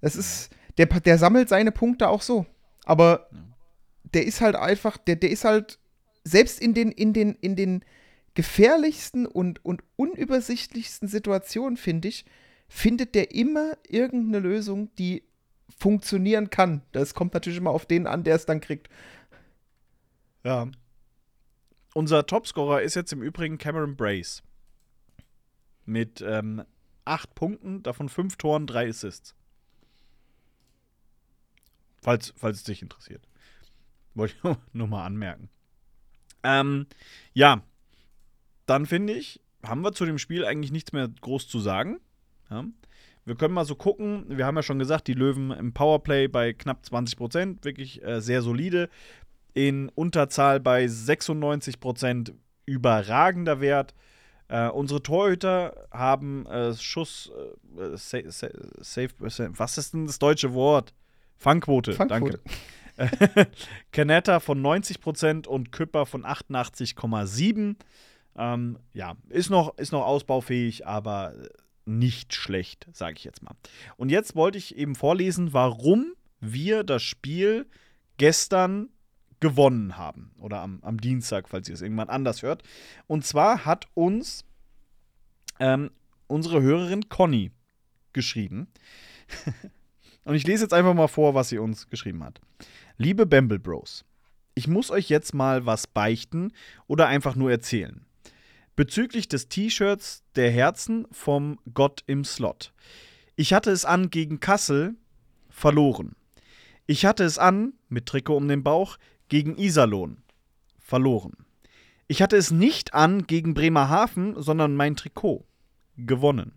Das ist, der, der sammelt seine Punkte auch so. Aber der ist halt einfach, der, der ist halt, selbst in den, in den, in den gefährlichsten und, und unübersichtlichsten Situationen, finde ich, findet der immer irgendeine Lösung, die funktionieren kann. Das kommt natürlich immer auf den an, der es dann kriegt. ja. Unser Topscorer ist jetzt im Übrigen Cameron Brace. Mit ähm, acht Punkten, davon fünf Toren, drei Assists. Falls, falls es dich interessiert. Wollte ich (laughs) nur mal anmerken. Ähm, ja, dann finde ich, haben wir zu dem Spiel eigentlich nichts mehr groß zu sagen. Ja. Wir können mal so gucken. Wir haben ja schon gesagt, die Löwen im Powerplay bei knapp 20 Prozent, wirklich äh, sehr solide. In Unterzahl bei 96 Prozent überragender Wert. Äh, unsere Torhüter haben äh, Schuss, äh, sa sa safe, was ist denn das deutsche Wort? Fangquote, Fangquote. danke. (laughs) Canetta von 90% und Küpper von 88,7. Ähm, ja, ist noch, ist noch ausbaufähig, aber nicht schlecht, sage ich jetzt mal. Und jetzt wollte ich eben vorlesen, warum wir das Spiel gestern gewonnen haben. Oder am, am Dienstag, falls ihr es irgendwann anders hört. Und zwar hat uns ähm, unsere Hörerin Conny geschrieben. (laughs) Und ich lese jetzt einfach mal vor, was sie uns geschrieben hat. Liebe Bamble Bros, ich muss euch jetzt mal was beichten oder einfach nur erzählen. Bezüglich des T-Shirts der Herzen vom Gott im Slot. Ich hatte es an gegen Kassel verloren. Ich hatte es an, mit Trikot um den Bauch, gegen Iserlohn verloren. Ich hatte es nicht an gegen Bremerhaven, sondern mein Trikot gewonnen.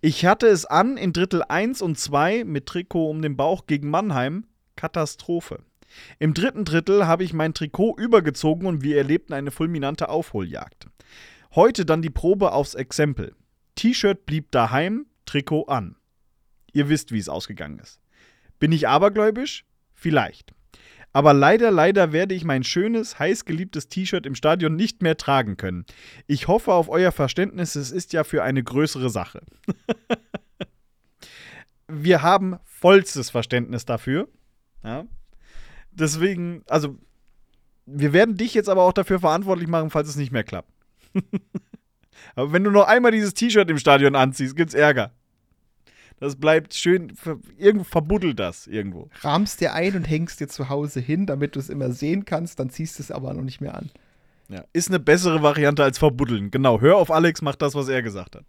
Ich hatte es an in Drittel 1 und 2 mit Trikot um den Bauch gegen Mannheim. Katastrophe. Im dritten Drittel habe ich mein Trikot übergezogen und wir erlebten eine fulminante Aufholjagd. Heute dann die Probe aufs Exempel. T-Shirt blieb daheim, Trikot an. Ihr wisst, wie es ausgegangen ist. Bin ich abergläubisch? Vielleicht. Aber leider, leider werde ich mein schönes, heißgeliebtes T-Shirt im Stadion nicht mehr tragen können. Ich hoffe auf euer Verständnis, es ist ja für eine größere Sache. (laughs) Wir haben vollstes Verständnis dafür. Ja. Deswegen, also, wir werden dich jetzt aber auch dafür verantwortlich machen, falls es nicht mehr klappt. (laughs) aber wenn du noch einmal dieses T-Shirt im Stadion anziehst, gibt's Ärger. Das bleibt schön, irgendwo verbuddelt das irgendwo. Rahmst dir ein und hängst dir zu Hause hin, damit du es immer sehen kannst, dann ziehst du es aber noch nicht mehr an. Ja, ist eine bessere Variante als verbuddeln. Genau, hör auf Alex, mach das, was er gesagt hat.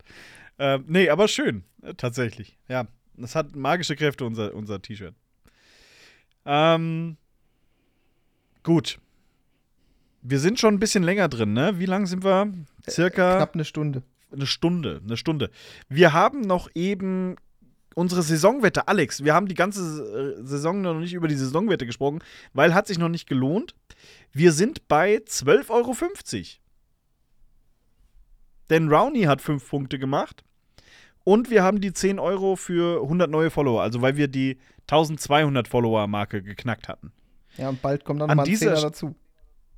Ähm, nee, aber schön, äh, tatsächlich. Ja, das hat magische Kräfte, unser, unser T-Shirt. Ähm, gut. wir sind schon ein bisschen länger drin, ne? Wie lang sind wir? Circa Knapp eine Stunde. eine Stunde, eine Stunde. Wir haben noch eben unsere Saisonwette, Alex, wir haben die ganze äh, Saison noch nicht über die Saisonwette gesprochen, weil hat sich noch nicht gelohnt. Wir sind bei 12,50 Euro. Denn Rowney hat 5 Punkte gemacht. Und wir haben die 10 Euro für 100 neue Follower, also weil wir die 1200 Follower-Marke geknackt hatten. Ja, und bald kommt dann An noch mal ein Zehner dazu.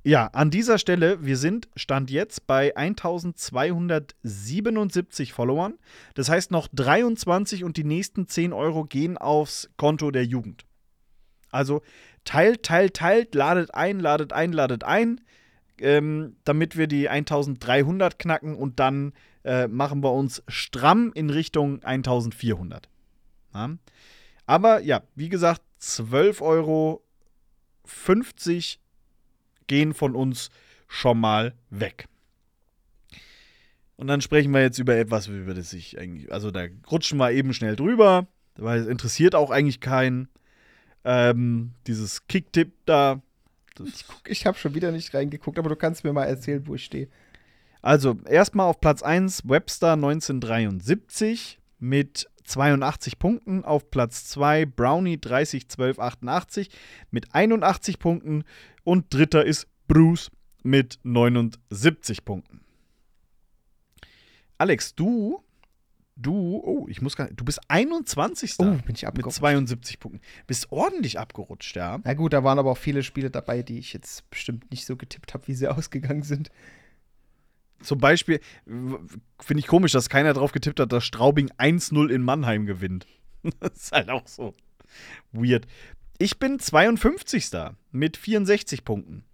Ja, an dieser Stelle, wir sind Stand jetzt bei 1277 Followern. Das heißt, noch 23 und die nächsten 10 Euro gehen aufs Konto der Jugend. Also teilt, teilt, teilt, ladet ein, ladet ein, ladet ein, ähm, damit wir die 1300 knacken und dann äh, machen wir uns stramm in Richtung 1400. Ja? Aber ja, wie gesagt, 12,50 Euro gehen von uns schon mal weg. Und dann sprechen wir jetzt über etwas, über das ich eigentlich, also da rutschen wir eben schnell drüber, weil es interessiert auch eigentlich keinen. Ähm, dieses Kicktipp da. Das, Ich habe schon wieder nicht reingeguckt, aber du kannst mir mal erzählen, wo ich stehe. also erstmal auf Platz 1 Webster 1973 mit 82 Punkten. Auf Platz 2 Brownie 301288 mit 81 Punkten. Und dritter ist Bruce mit 79 Punkten. Alex, du, du, oh, ich muss gar nicht, du bist 21. Oh, bin ich mit abgerutscht. 72 Punkten. Bist ordentlich abgerutscht, ja. Na gut, da waren aber auch viele Spiele dabei, die ich jetzt bestimmt nicht so getippt habe, wie sie (laughs) ausgegangen sind. Zum Beispiel finde ich komisch, dass keiner drauf getippt hat, dass Straubing 1-0 in Mannheim gewinnt. (laughs) das ist halt auch so weird. Ich bin 52. mit 64 Punkten.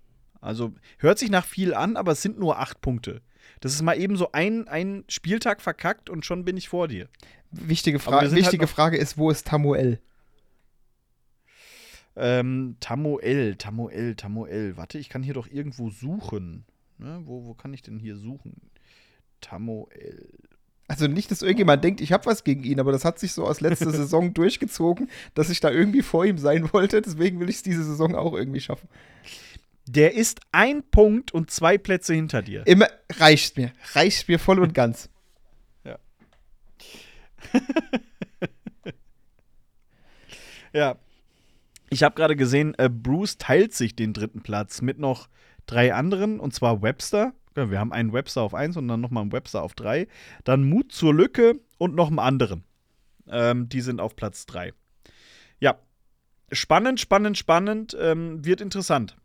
Also hört sich nach viel an, aber es sind nur 8 Punkte. Das ist mal eben so ein, ein Spieltag verkackt und schon bin ich vor dir. Wichtige, Fra halt wichtige noch- Frage ist, wo ist Tamuel? Ähm, Tamoel, Tamoel, Tamoel. Warte, ich kann hier doch irgendwo suchen. Ne? Wo, wo kann ich denn hier suchen? Tamoel. Also nicht, dass irgendjemand denkt, ich habe was gegen ihn, aber das hat sich so aus letzter (laughs) Saison durchgezogen, dass ich da irgendwie vor ihm sein wollte. Deswegen will ich es diese Saison auch irgendwie schaffen. Der ist ein Punkt und zwei Plätze hinter dir. Immer reicht mir. Reicht mir voll und (laughs) ganz. Ja. (laughs) Ich habe gerade gesehen, äh, Bruce teilt sich den dritten Platz mit noch drei anderen, und zwar Webster. Wir haben einen Webster auf 1 und dann nochmal einen Webster auf 3. Dann Mut zur Lücke und noch einen anderen. Ähm, die sind auf Platz 3. Ja. Spannend, spannend, spannend. Ähm, wird interessant.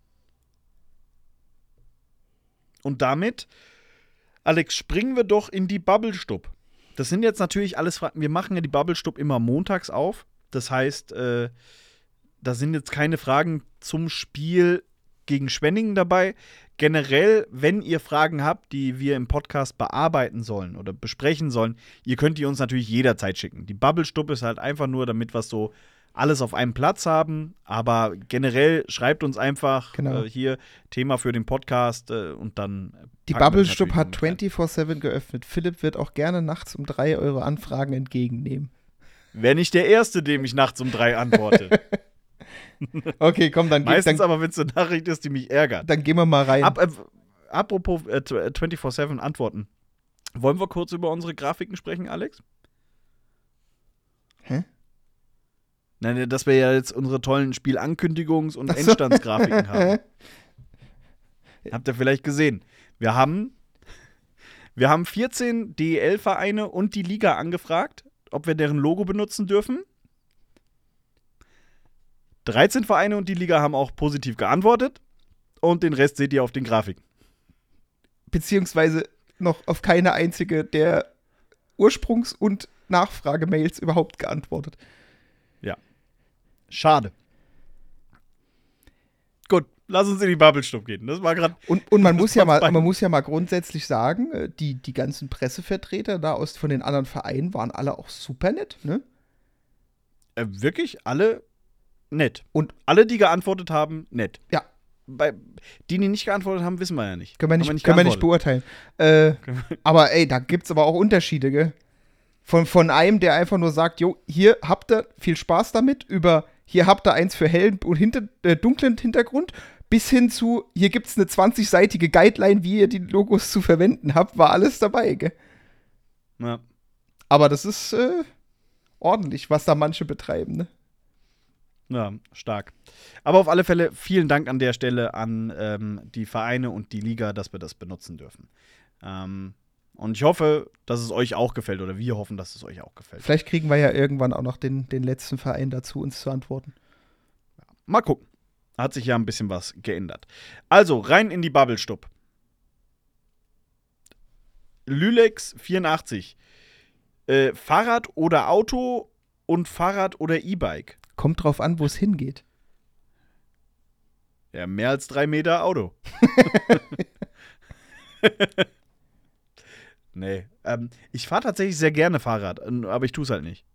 Und damit, Alex, springen wir doch in die Bubble-Stub. Das sind jetzt natürlich alles Fragen. Wir machen ja die Bubble-Stub immer montags auf. Das heißt, äh, da sind jetzt keine Fragen zum Spiel gegen Schwenningen dabei. Generell, wenn ihr Fragen habt, die wir im Podcast bearbeiten sollen oder besprechen sollen, ihr könnt die uns natürlich jederzeit schicken. Die Bubble-Stub ist halt einfach nur, damit wir so alles auf einem Platz haben. Aber generell schreibt uns einfach Genau. äh, hier Thema für den Podcast äh, und dann. Die das Bubble-Stub hat natürlich mit rein. 24-7 geöffnet. Philipp wird auch gerne nachts um drei eure Anfragen entgegennehmen. Wäre nicht der Erste, dem ich nachts um drei antworte. (laughs) (laughs) Okay, komm, dann, Meistens dann, aber, wenn es eine Nachricht ist, die mich ärgert. dann gehen wir mal rein. Ab, äh, apropos äh, tw- äh, 24-7 Antworten. Wollen wir kurz über unsere Grafiken sprechen, Alex? Hä? Nein, dass wir ja jetzt unsere tollen Spielankündigungs- und so. Endstandsgrafiken (laughs) haben. Habt ihr vielleicht gesehen? Wir haben, wir haben 14 DEL-Vereine und die Liga angefragt, ob wir deren Logo benutzen dürfen. 13 Vereine und die Liga haben auch positiv geantwortet. Und den Rest seht ihr auf den Grafiken. Beziehungsweise noch auf keine einzige der Ursprungs- und Nachfragemails überhaupt geantwortet. Schade. Gut, lass uns in die Bubble-Stub gehen. Das war gerade. Und, und man, (laughs) muss ja mal, man muss ja mal grundsätzlich sagen, äh, die, die ganzen Pressevertreter da aus von den anderen Vereinen waren alle auch super nett, ne? Äh, wirklich alle nett. Und- alle, die geantwortet haben, nett. Ja. Bei, die, die nicht geantwortet haben, wissen wir ja nicht. Können wir Haben nicht, können wir nicht beurteilen. Äh, (laughs) aber ey, da gibt's aber auch Unterschiede, gell? Von, von einem, der einfach nur sagt, jo, hier habt ihr viel Spaß damit, über hier habt ihr eins für hellen und hinter, äh, dunklen Hintergrund, bis hin zu, hier gibt es eine 20-seitige Guideline, wie ihr die Logos zu verwenden habt, war alles dabei, gell? Ja. Aber das ist äh, ordentlich, was da manche betreiben, ne? Ja, stark. Aber auf alle Fälle vielen Dank an der Stelle an ähm, die Vereine und die Liga, dass wir das benutzen dürfen. Ähm, und ich hoffe, dass es euch auch gefällt oder wir hoffen, dass es euch auch gefällt. Vielleicht kriegen wir ja irgendwann auch noch den, den letzten Verein dazu, uns zu antworten. Mal gucken. Hat sich ja ein bisschen was geändert. Also, rein in die Bubble-Stub. Lülex 84. Äh, Fahrrad oder Auto und Fahrrad oder E-Bike. Kommt drauf an, wo es hingeht. Ja, mehr als drei Meter Auto. (laughs) nee. Ähm, ich fahre tatsächlich sehr gerne Fahrrad, aber ich tue es halt nicht.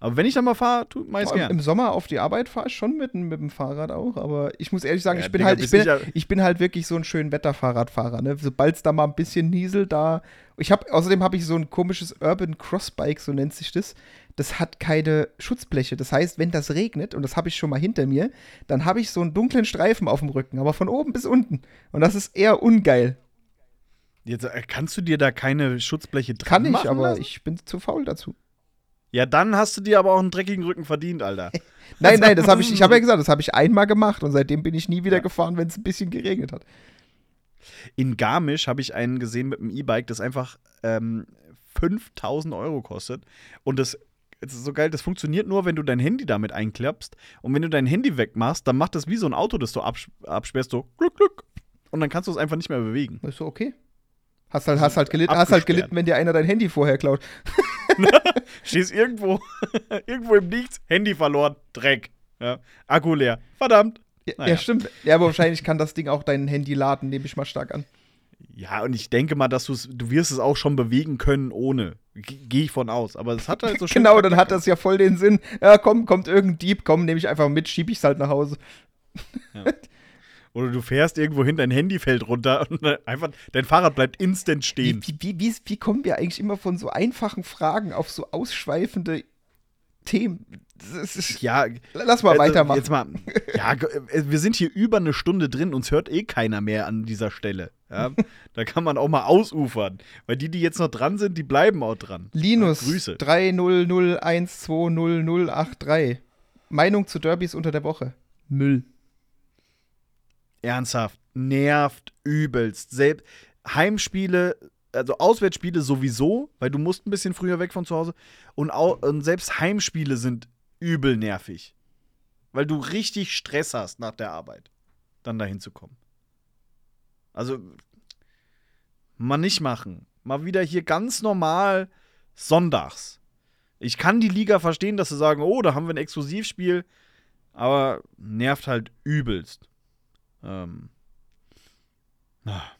Aber wenn ich dann mal fahre, mach ich Vor allem gern. Im Sommer auf die Arbeit fahre ich schon mit, mit dem Fahrrad auch, aber ich muss ehrlich sagen, Ja, ich bin Digga, halt, ich bin, ich bin halt wirklich so ein schön Wetterfahrradfahrer, ne? Sobald es da mal ein bisschen nieselt, da. Ich habe, außerdem habe ich so ein komisches Urban Crossbike, so nennt sich das. Das hat keine Schutzbleche. Das heißt, wenn das regnet, und das habe ich schon mal hinter mir, dann habe ich so einen dunklen Streifen auf dem Rücken, aber von oben bis unten. Und das ist eher ungeil. Jetzt, äh, kannst du dir da keine Schutzbleche dran Kann ich, machen aber lassen? ich bin zu faul dazu. Ja, dann hast du dir aber auch einen dreckigen Rücken verdient, Alter. (laughs) Nein, nein, das habe ich, ich habe ja (laughs) gesagt, das habe ich einmal gemacht und seitdem bin ich nie wieder gefahren, wenn es ein bisschen geregnet hat. In Garmisch habe ich einen gesehen mit einem E-Bike, das einfach ähm, 5000 Euro kostet. Und das, das ist so geil, das funktioniert nur, wenn du dein Handy damit einklappst. Und wenn du dein Handy wegmachst, dann macht das wie so ein Auto, das du abs absperrst, so glück, glück. Und dann kannst du es einfach nicht mehr bewegen. Ist so okay. Hast halt, hast halt, gelitten, hast halt gelitten, wenn dir einer dein Handy vorher klaut. (laughs) Stehst irgendwo, (laughs) irgendwo im Nichts, Handy verloren, Dreck. Ja. Akku leer. Verdammt. Ja, Naja. ja, stimmt. Ja, aber wahrscheinlich kann das Ding auch dein Handy laden, nehme ich mal stark an. Ja, und ich denke mal, dass du wirst es auch schon bewegen können ohne. Gehe ich von aus. Aber es hat halt so (laughs) schön. Genau, dann hat das ja voll den Sinn. Ja, komm, kommt irgendein Dieb, komm, nehme ich einfach mit, schieb ich's halt nach Hause. Oder du fährst irgendwo hin, dein Handy fällt runter (laughs) und einfach dein Fahrrad bleibt instant stehen. wie, wie, wie, wie kommen wir eigentlich immer von so einfachen Fragen auf so ausschweifende Themen? Das ist, Ja, lass mal also weitermachen. Jetzt mal, ja, äh, wir sind hier über eine Stunde drin, uns hört eh keiner mehr an dieser Stelle. Ja? (laughs) da kann man auch mal ausufern. Weil die, die jetzt noch dran sind, die bleiben auch dran. Linus Ja, Grüße. 300120083. Meinung zu Derbys unter der Woche. Müll. Ernsthaft, nervt übelst. Selbst Heimspiele, also Auswärtsspiele sowieso, weil du musst ein bisschen früher weg von zu Hause. Und, au und selbst Heimspiele sind übel nervig. Weil du richtig Stress hast nach der Arbeit, dann dahin zu kommen. Also, mal nicht machen. Mal wieder hier ganz normal sonntags. Ich kann die Liga verstehen, dass sie sagen, oh, da haben wir ein Exklusivspiel, aber nervt halt übelst. Ähm. ah.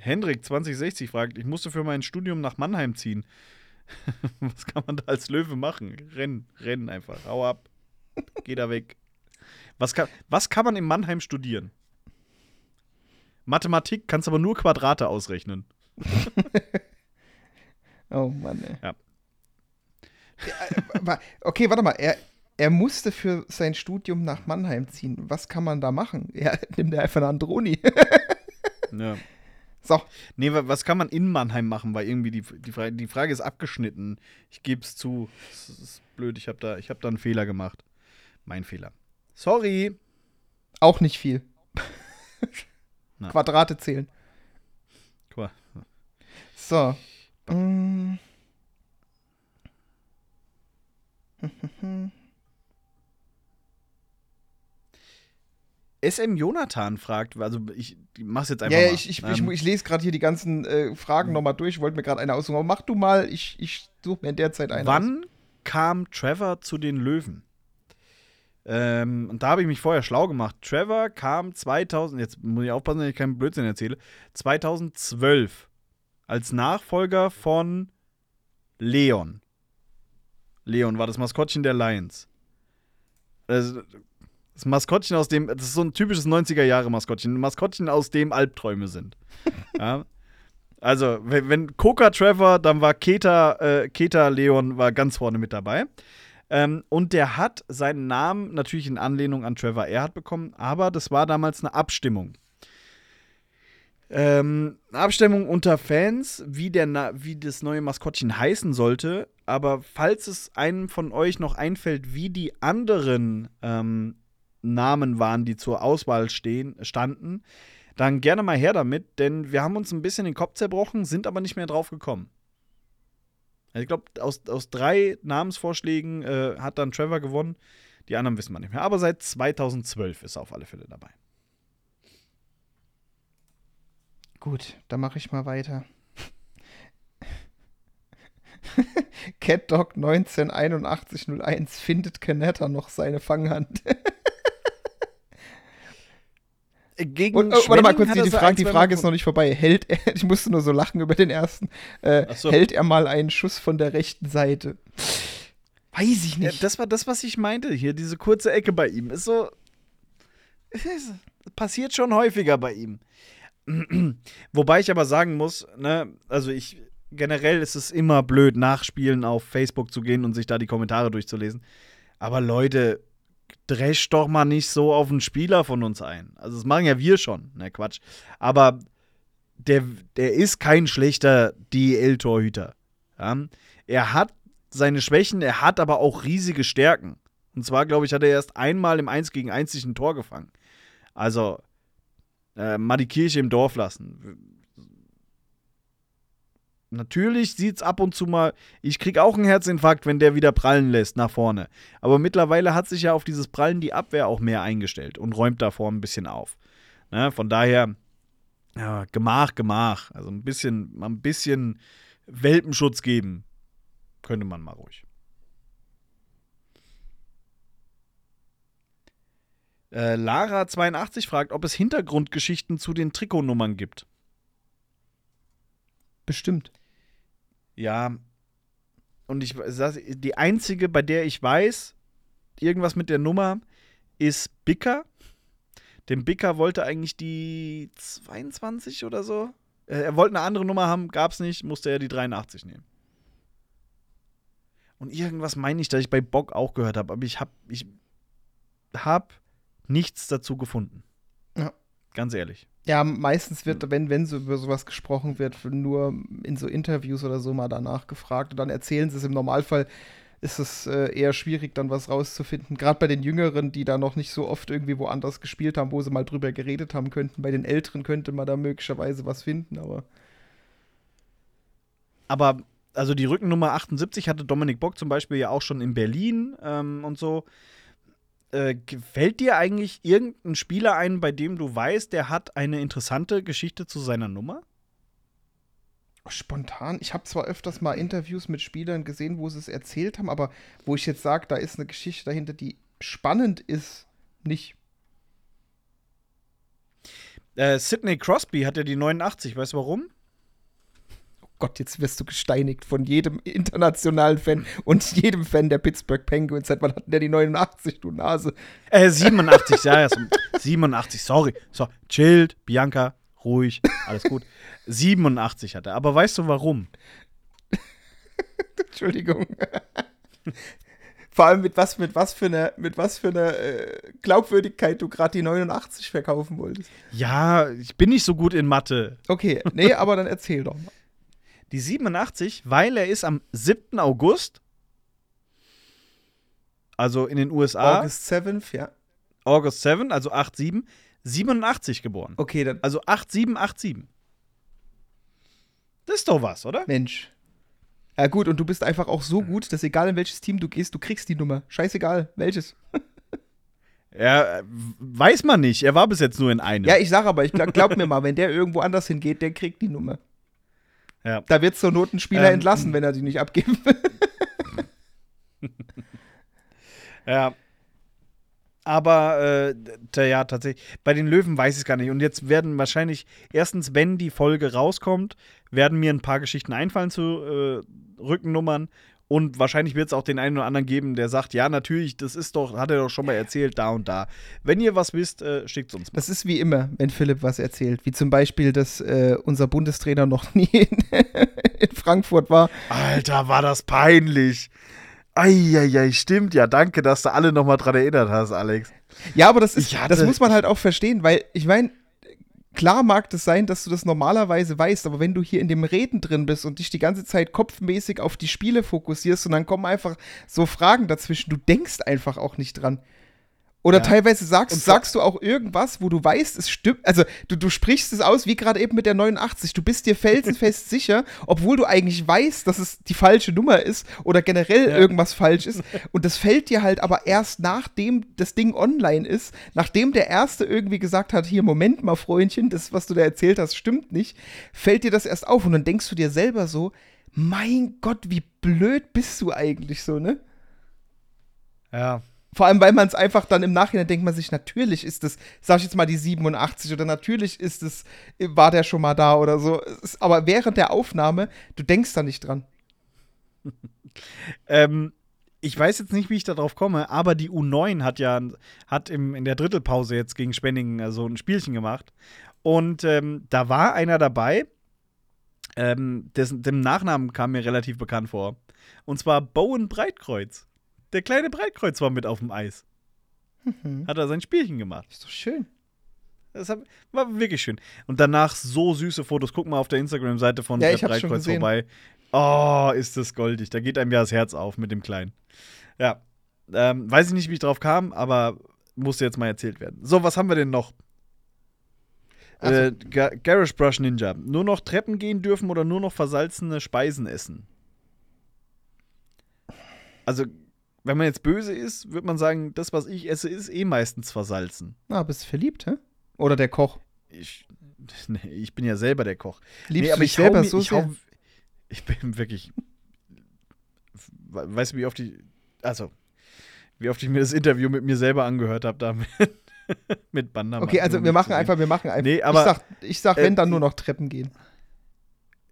Hendrik 2060 fragt, ich musste für mein Studium nach Mannheim ziehen. (laughs) Was kann man da als Löwe machen? Rennen, rennen einfach. Hau ab. Geh da weg. Was kann, was kann man in Mannheim studieren? Mathematik kannst aber nur Quadrate ausrechnen. (laughs) Oh Mann, ey. Ja. Ja, wa- Okay, warte mal. Er, er musste für sein Studium nach Mannheim ziehen. Was kann man da machen? Ja, (laughs) nimm dir einfach eine Androni. Ja. So, Nee, wa- was kann man in Mannheim machen? Weil irgendwie die, die, Frage, die Frage ist abgeschnitten. Ich gebe es zu. Es ist blöd, ich habe da, ich hab da einen Fehler gemacht. Mein Fehler. Sorry. auch nicht viel. (laughs) Quadrate zählen. Mal. So. (laughs) SM Jonathan fragt, also ich mach's jetzt einfach Ja, ja, mal. ich, ich, Ähm, ich, ich lese gerade hier die ganzen äh, Fragen nochmal durch. Ich wollte mir gerade eine aussuchen. Aber mach du mal, ich, ich suche mir in der Zeit eine aus. Wann kam Trevor zu den Löwen? Ähm, und da habe ich mich vorher schlau gemacht. Trevor kam 2000, jetzt muss ich aufpassen, dass ich keinen Blödsinn erzähle, 2012 als Nachfolger von Leon. Leon war das Maskottchen der Lions. Das, das Maskottchen aus dem, das ist so ein typisches 90er-Jahre-Maskottchen. Ein Maskottchen, aus dem Albträume sind. (laughs) ja. Also, wenn, wenn Coca Trevor, dann war Keta, äh, Keta Leon war ganz vorne mit dabei. Ähm, und der hat seinen Namen natürlich in Anlehnung an Trevor Erhardt bekommen, aber das war damals eine Abstimmung. Ähm, eine Abstimmung unter Fans, wie, der Na wie das neue Maskottchen heißen sollte. Aber falls es einem von euch noch einfällt, wie die anderen ähm, Namen waren, die zur Auswahl stehen, standen, dann gerne mal her damit, denn wir haben uns ein bisschen den Kopf zerbrochen, sind aber nicht mehr drauf gekommen. Also ich glaube, aus, aus drei Namensvorschlägen äh, hat dann Trevor gewonnen. Die anderen wissen wir nicht mehr. Aber seit 2012 ist er auf alle Fälle dabei. Gut, dann mache ich mal weiter. (laughs) CatDog 198101 findet Canetta noch seine Fanghand. Gegen Und, oh, warte mal kurz, die, die Frage, die Frage ist noch nicht vorbei. Hält er, (laughs) ich musste nur so lachen über den ersten. Äh, so. Hält er mal einen Schuss von der rechten Seite? Weiß ich Ja, nicht. das war das, was ich meinte. Hier, diese kurze Ecke bei ihm. Ist so. Ist, passiert schon häufiger bei ihm. (clears throat) Wobei ich aber sagen muss, ne, also ich. Generell ist es immer blöd, nachspielen auf Facebook zu gehen und sich da die Kommentare durchzulesen. Aber Leute, dresch doch mal nicht so auf einen Spieler von uns ein. Also, das machen ja wir schon. Ne, Quatsch. Aber der, der ist kein schlechter DL-Torhüter. Ja? Er hat seine Schwächen, er hat aber auch riesige Stärken. Und zwar, glaube ich, hat er erst einmal im 1 gegen 1 sich ein Tor gefangen. Also, äh, mal die Kirche im Dorf lassen. Natürlich sieht es ab und zu mal, ich kriege auch einen Herzinfarkt, wenn der wieder prallen lässt nach vorne. Aber mittlerweile hat sich ja auf dieses Prallen die Abwehr auch mehr eingestellt und räumt davor ein bisschen auf. Ne? Von daher, ja, Gemach, Gemach. Also ein bisschen, ein bisschen Welpenschutz geben. Könnte man mal ruhig. Äh, Lara82 fragt, ob es Hintergrundgeschichten zu den Trikotnummern gibt. Bestimmt. Ja. Und ich die einzige, bei der ich weiß, irgendwas mit der Nummer, ist Bicker. Denn Bicker wollte eigentlich die 22 oder so. Äh, Er wollte eine andere Nummer haben, gab's nicht, musste er die 83 nehmen. Und irgendwas meine ich, dass ich bei Bock auch gehört habe, aber ich habe ich hab nichts dazu gefunden. Ganz ehrlich. Ja, meistens wird, wenn, wenn so über sowas gesprochen wird, nur in so Interviews oder so mal danach gefragt und dann erzählen sie es. Im Normalfall ist es äh, eher schwierig, dann was rauszufinden. Gerade bei den Jüngeren, die da noch nicht so oft irgendwie woanders gespielt haben, wo sie mal drüber geredet haben könnten. Bei den Älteren könnte man da möglicherweise was finden, aber Aber, also die Rückennummer 78 hatte Dominik Bock zum Beispiel ja auch schon in Berlin ähm, und so. Äh, fällt dir eigentlich irgendein Spieler ein, bei dem du weißt, der hat eine interessante Geschichte zu seiner Nummer? spontan. Ich habe zwar öfters mal Interviews mit Spielern gesehen, wo sie es erzählt haben, aber wo ich jetzt sage, da ist eine Geschichte dahinter, die spannend ist, nicht. Äh, Sidney Crosby hat ja die 89, weißt du warum? Gott, jetzt wirst du gesteinigt von jedem internationalen Fan und jedem Fan der Pittsburgh Penguins. Seit wann hat denn der die 89, du Nase? Äh, 87, ja, ja, so- 87, sorry. So, chillt, Bianca, ruhig, alles gut. 87 hat er. Aber weißt du warum? (laughs) Entschuldigung. Vor allem mit was, mit was für einer, mit was für einer äh, Glaubwürdigkeit du gerade die 89 verkaufen wolltest. Ja, ich bin nicht so gut in Mathe. Okay, nee, aber dann erzähl doch mal. Die 87, weil er ist am 7. August, also in den USA, August 7th, ja. August 7, also 8-7, 87 geboren. Okay, dann. Also 8787. Das ist doch was, oder? Mensch. Ja, gut, und du bist einfach auch so gut, dass egal in welches Team du gehst, du kriegst die Nummer. Scheißegal, welches. (laughs) Ja, weiß man nicht. Er war bis jetzt nur in einem. Ja, ich sag aber, ich glaub, glaub mir mal, wenn der irgendwo anders hingeht, der kriegt die Nummer. Ja. Da wird zur Not ein Spieler Ähm, entlassen, wenn er die nicht abgeben will. (laughs) Ja. Aber, äh, ja, tatsächlich. Bei den Löwen weiß ich es gar nicht. Und jetzt werden wahrscheinlich, erstens, wenn die Folge rauskommt, werden mir ein paar Geschichten einfallen zu äh, Rückennummern. Und wahrscheinlich wird es auch den einen oder anderen geben, der sagt, ja, natürlich, das ist doch, hat er doch schon mal erzählt, da und da. Wenn ihr was wisst, äh, schickt uns mal. Das ist wie immer, wenn Philipp was erzählt. Wie zum Beispiel, dass äh, unser Bundestrainer noch (laughs) nie in, in Frankfurt war. Alter, war das peinlich. Eieiei, stimmt. Ja, danke, dass du alle nochmal dran erinnert hast, Alex. Ja, aber das, ist, das muss man halt auch verstehen, weil ich meine, klar mag das sein, dass du das normalerweise weißt, aber wenn du hier in dem Reden drin bist und dich die ganze Zeit kopfmäßig auf die Spiele fokussierst und dann kommen einfach so Fragen dazwischen, du denkst einfach auch nicht dran. Oder Ja. teilweise sagst, Und sagst du auch irgendwas, wo du weißt, es stimmt. Also du, du sprichst es aus, wie gerade eben mit der 89. Du bist dir felsenfest (laughs) sicher, obwohl du eigentlich weißt, dass es die falsche Nummer ist oder generell Ja. irgendwas falsch ist. (laughs) Und das fällt dir halt aber erst nachdem das Ding online ist, nachdem der Erste irgendwie gesagt hat, hier, Moment mal, Freundchen, das, was du da erzählt hast, stimmt nicht, fällt dir das erst auf und dann denkst du dir selber so, mein Gott, wie blöd bist du eigentlich so, ne? Ja. Vor allem, weil man es einfach dann im Nachhinein denkt man sich, natürlich ist es, sag ich jetzt mal die 87 oder natürlich ist es, war der schon mal da oder so. Aber während der Aufnahme, du denkst da nicht dran. (laughs) Ähm, ich weiß jetzt nicht, wie ich darauf komme, aber die U9 hat ja hat im, in der Drittelpause jetzt gegen Spenningen äh, so ein Spielchen gemacht. Und ähm, da war einer dabei, ähm, dessen, dem Nachnamen kam mir relativ bekannt vor. Und zwar Bowen Breitkreuz. Der kleine Breitkreuz war mit auf dem Eis. Hat er sein Spielchen gemacht. Ist doch schön. Das war wirklich schön. Und danach so süße Fotos. Guck mal auf der Instagram-Seite von Ja, schon Breitkreuz vorbei. Oh, ist das goldig. Da geht einem ja das Herz auf mit dem Kleinen. Ja. Ähm, weiß ich nicht, wie ich drauf kam, aber musste jetzt mal erzählt werden. So, was haben wir denn noch? Ach so. Äh, Ga Garage Brush Ninja. Nur noch Treppen gehen dürfen oder nur noch versalzene Speisen essen? Also, wenn man jetzt böse ist, würde man sagen, das, was ich esse, ist eh meistens versalzen. Na, bist du verliebt, hä? Oder der Koch. Ich, (laughs) nee, ich bin ja selber der Koch. Liebst aber du ich selber mir, so ich, hau, ich bin (laughs) wirklich. Weißt du, wie oft ich. Also, wie oft ich mir das Interview mit mir selber angehört habe, da (laughs) mit, Bandam. Okay, also wir machen einfach, wir machen einfach. Nee, aber, ich sag, ich sag äh, wenn, dann nur noch Treppen gehen.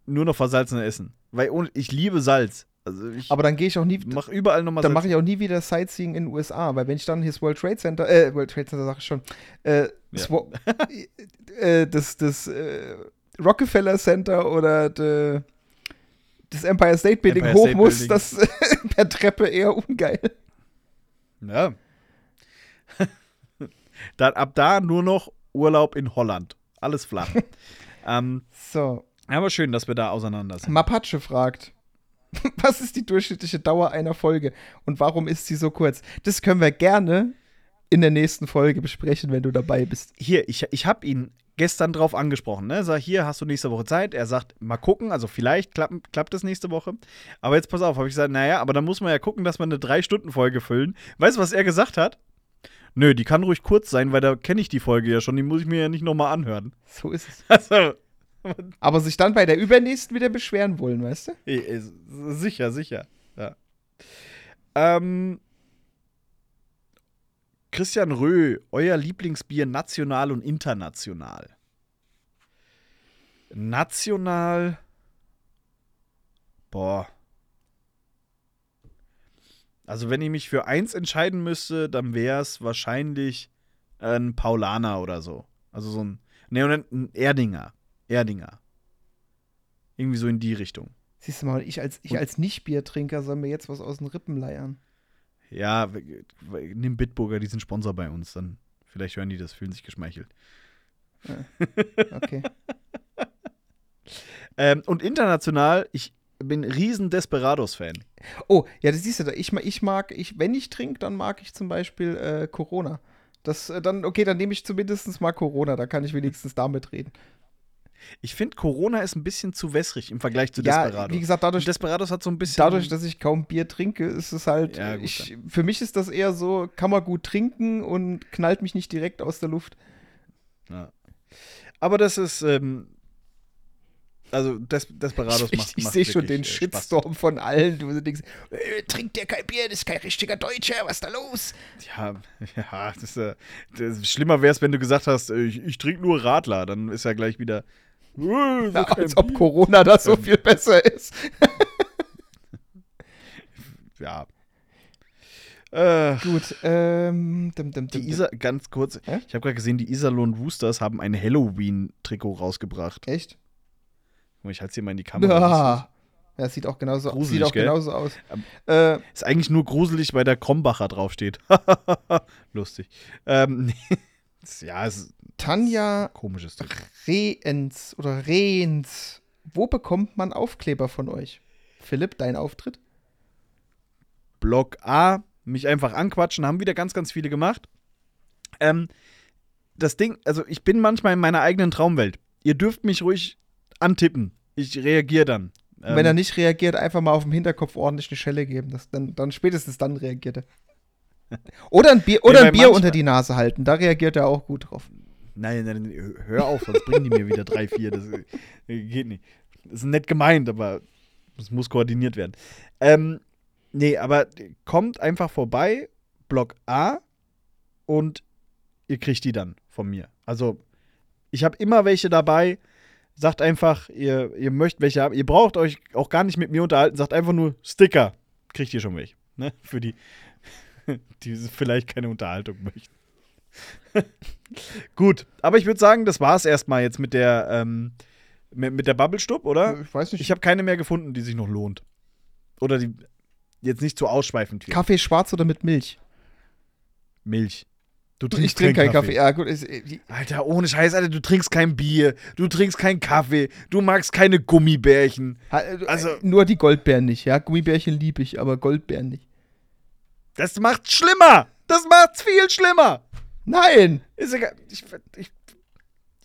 Nur noch versalzene Essen. Weil ohne, ich liebe Salz. Also, ich Aber dann gehe ich auch nie, mach überall nochmal dann mache ich auch nie wieder Sightseeing in den USA, weil wenn ich dann hier das World Trade Center, äh, World Trade Center sag ich schon, äh, das, Ja. (laughs) Äh, das, das äh, Rockefeller Center oder de, das Empire State Building Empire hoch State muss, Building. das (laughs) per Treppe eher ungeil. Ja. (laughs) dann ab da nur noch Urlaub in Holland. Alles flach. ähm, So, aber schön, dass wir da auseinander sind. Mapache fragt, (laughs) was ist die durchschnittliche Dauer einer Folge und warum ist sie so kurz? Das können wir gerne in der nächsten Folge besprechen, wenn du dabei bist. hier, ich, ich habe ihn gestern drauf angesprochen. Ne? Sag, hier hast du nächste Woche Zeit. Er sagt, mal gucken, also vielleicht klappen, klappt es nächste Woche. Aber jetzt pass auf, habe ich gesagt, naja, aber dann muss man ja gucken, dass wir eine Drei-Stunden-Folge füllen. Weißt du, was er gesagt hat? Nö, die kann ruhig kurz sein, weil da kenne ich die Folge ja schon. Die muss ich mir ja nicht nochmal anhören. So ist es. (laughs) Also, Aber sich dann bei der übernächsten wieder beschweren wollen, weißt du? eh, eh, sicher, sicher. Ja. Ähm, Christian Röh, euer Lieblingsbier national und international. National. Boah. Also, wenn ich mich für eins entscheiden müsste, dann wäre es wahrscheinlich ein Paulaner oder so. Also so ein. Ne, ein Erdinger. Erdinger. Irgendwie so in die Richtung. Siehst du mal, ich als, ich als Nicht-Biertrinker soll mir jetzt was aus den Rippen leiern. Ja, nimm Bitburger, die sind Sponsor bei uns. Dann vielleicht hören die das, fühlen sich geschmeichelt. (laughs) Okay. Ähm, und international, ich bin riesen Desperados-Fan. Oh, ja, das siehst du da. Ich, ich mag, ich, wenn ich trinke, dann mag ich zum Beispiel äh, Corona. Das, äh, dann, okay, dann nehme ich zumindest mal Corona, da kann ich wenigstens damit reden. Ich finde, Corona ist ein bisschen zu wässrig im Vergleich zu ja, Desperados. wie gesagt, dadurch, Desperados hat so ein bisschen. dadurch, dass ich kaum Bier trinke, ist es halt, Ja, gut, ich, für mich ist das eher so, kann man gut trinken und knallt mich nicht direkt aus der Luft. ja. Aber das ist. Ähm, also, Des Desperados ich macht. ich macht sehe schon den äh, Spaß. Shitstorm von allen. Du denkst, äh, trinkt der kein Bier, das ist kein richtiger Deutscher, was ist da los? Ja, (laughs) ja das ist, äh, das schlimmer wäre es, wenn du gesagt hast, äh, ich, ich trinke nur Radler. Dann ist ja gleich wieder. Äh, so Ja, als ob Bier. Corona da so viel besser ist. (laughs) Ja. Äh, Gut, ähm, dim, dim, Die dim, Isa, ganz kurz, Hä? ich habe gerade gesehen, die Iserlohn Roosters haben ein Halloween-Trikot rausgebracht. Echt? Guck mal, Ich halte es hier mal in die Kamera. Ja. Ja, sieht auch genauso, Gruselig, sieht auch gell? genauso aus. Ähm, Äh, Ist eigentlich nur gruselig, weil der Krombacher draufsteht. (laughs) Lustig. Ähm, (laughs) ja, es ist Tanja komisches Ding. Rehens oder Rehens. Wo bekommt man Aufkleber von euch? Philipp, dein Auftritt? Block A, mich einfach anquatschen, haben wieder ganz, ganz viele gemacht. Ähm, das Ding, also ich bin manchmal in meiner eigenen Traumwelt. Ihr dürft mich ruhig antippen. Ich reagiere dann. Und wenn er Ähm, nicht reagiert, einfach mal auf dem Hinterkopf ordentlich eine Schelle geben. Das, dann, dann spätestens dann reagiert er. (laughs) Oder ein Bier, oder weil ein Bier unter die Nase halten. Da reagiert er auch gut drauf. Nein, nein, nein, hör auf, sonst bringen die mir wieder drei, vier. Das äh, geht nicht. Das ist nett gemeint, aber es muss koordiniert werden. Ähm, nee, aber kommt einfach vorbei, Block A, und ihr kriegt die dann von mir. Also, ich habe immer welche dabei. Sagt einfach, ihr, ihr möchtet welche haben. Ihr braucht euch auch gar nicht mit mir unterhalten. Sagt einfach nur Sticker. Kriegt ihr schon welche. Ne? Für die, (laughs) die vielleicht keine Unterhaltung möchten. (laughs) Gut, aber ich würde sagen, das war es erstmal jetzt mit der, ähm, mit, mit der Bubble-Stub, oder? Ich weiß nicht. Ich habe keine mehr gefunden, die sich noch lohnt. Oder die jetzt nicht zu ausschweifend wird. Kaffee schwarz oder mit Milch? Milch. Du Ich trinke keinen Kaffee. Ja, gut. Ist, die, Alter, ohne Scheiß, Alter, du trinkst kein Bier, du trinkst keinen Kaffee, du magst keine Gummibärchen. also, Also- nur die Goldbeeren nicht. Ja, Gummibärchen liebe ich, aber Goldbeeren nicht. Das macht's schlimmer. Das macht's viel schlimmer. Nein! Ist egal. Ich, ich,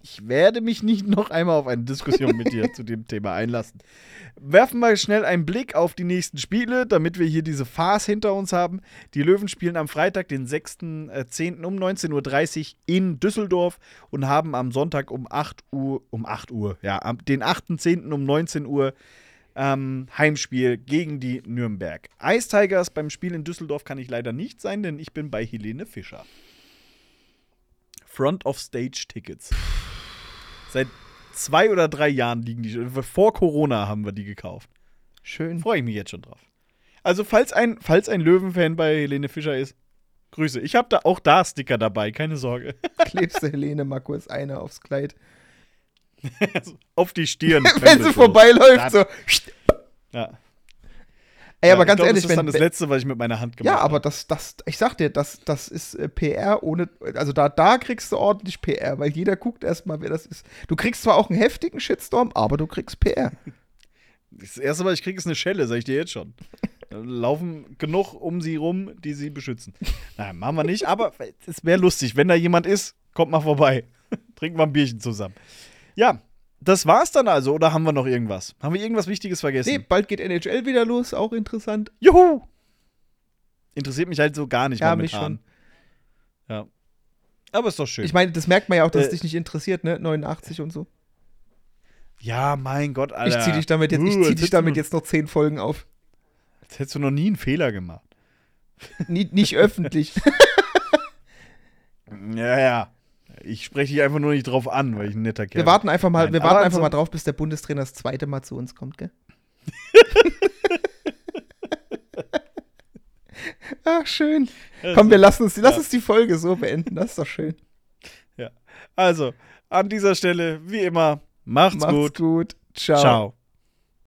ich werde mich nicht noch einmal auf eine Diskussion mit dir zu dem Thema einlassen. Werfen wir schnell einen Blick auf die nächsten Spiele, damit wir hier diese Farce hinter uns haben. Die Löwen spielen am Freitag, den 6.10. um 19.30 Uhr in Düsseldorf und haben am Sonntag um 8 Uhr, um 8 Uhr, ja, am, den 8.10. um 19 Uhr ähm, Heimspiel gegen die Nürnberg. Ice Tigers beim Spiel in Düsseldorf kann ich leider nicht sein, denn ich bin bei Helene Fischer. Front of Stage Tickets. Seit zwei oder drei Jahren liegen die. Vor Corona haben wir die gekauft. Schön. Freue ich mich jetzt schon drauf. Also, falls ein, falls ein Löwenfan bei Helene Fischer ist, Grüße. Ich habe da auch da Sticker dabei, keine Sorge. (laughs) Klebst du Helene mal kurz eine aufs Kleid. (laughs) Auf die Stirn. (laughs) Wenn sie vorbeiläuft, so. Ja. Ey, aber Ja, ich ganz glaub, ehrlich, das ist dann das Letzte, was ich mit meiner Hand gemacht Ja, habe. aber das, das, ich sag dir, das, das ist äh, PR ohne, also da, da kriegst du ordentlich PR, weil jeder guckt erstmal, wer das ist. Du kriegst zwar auch einen heftigen Shitstorm, aber du kriegst PR. Das erste, was ich kriege, ist eine Schelle, sag ich dir jetzt schon. Laufen genug um sie rum, die sie beschützen. Nein, machen wir nicht, aber es wäre lustig. Wenn da jemand ist, kommt mal vorbei. (laughs) Trinken wir ein Bierchen zusammen. Ja, das war's dann also, oder haben wir noch irgendwas? Haben wir irgendwas Wichtiges vergessen? Nee, bald geht NHL wieder los, auch interessant. Juhu! Interessiert mich halt so gar nicht Ja, mich momentan. Ja. Aber ist doch schön. Ich meine, das merkt man ja auch, dass Äh, es dich nicht interessiert, ne? 89 und so. ja, mein Gott, Alter. Ich zieh dich damit jetzt, ich Uh, zieh als dich damit jetzt noch 10 Folgen auf. Als hättest du noch nie einen Fehler gemacht. Nie, nicht öffentlich. (laughs) Ja, ja. Ich spreche dich einfach nur nicht drauf an, weil ich ein netter Kerl Wir warten einfach mal, Nein, wir warten einfach mal drauf, bis der Bundestrainer das zweite Mal zu uns kommt, gell? Ach, (laughs) schön. bin. Komm, wir lassen uns, lass Ja. uns die Folge so beenden. Das ist doch schön. Also, an dieser Stelle, wie immer, macht's, Macht's gut. gut. Ciao. Ciao.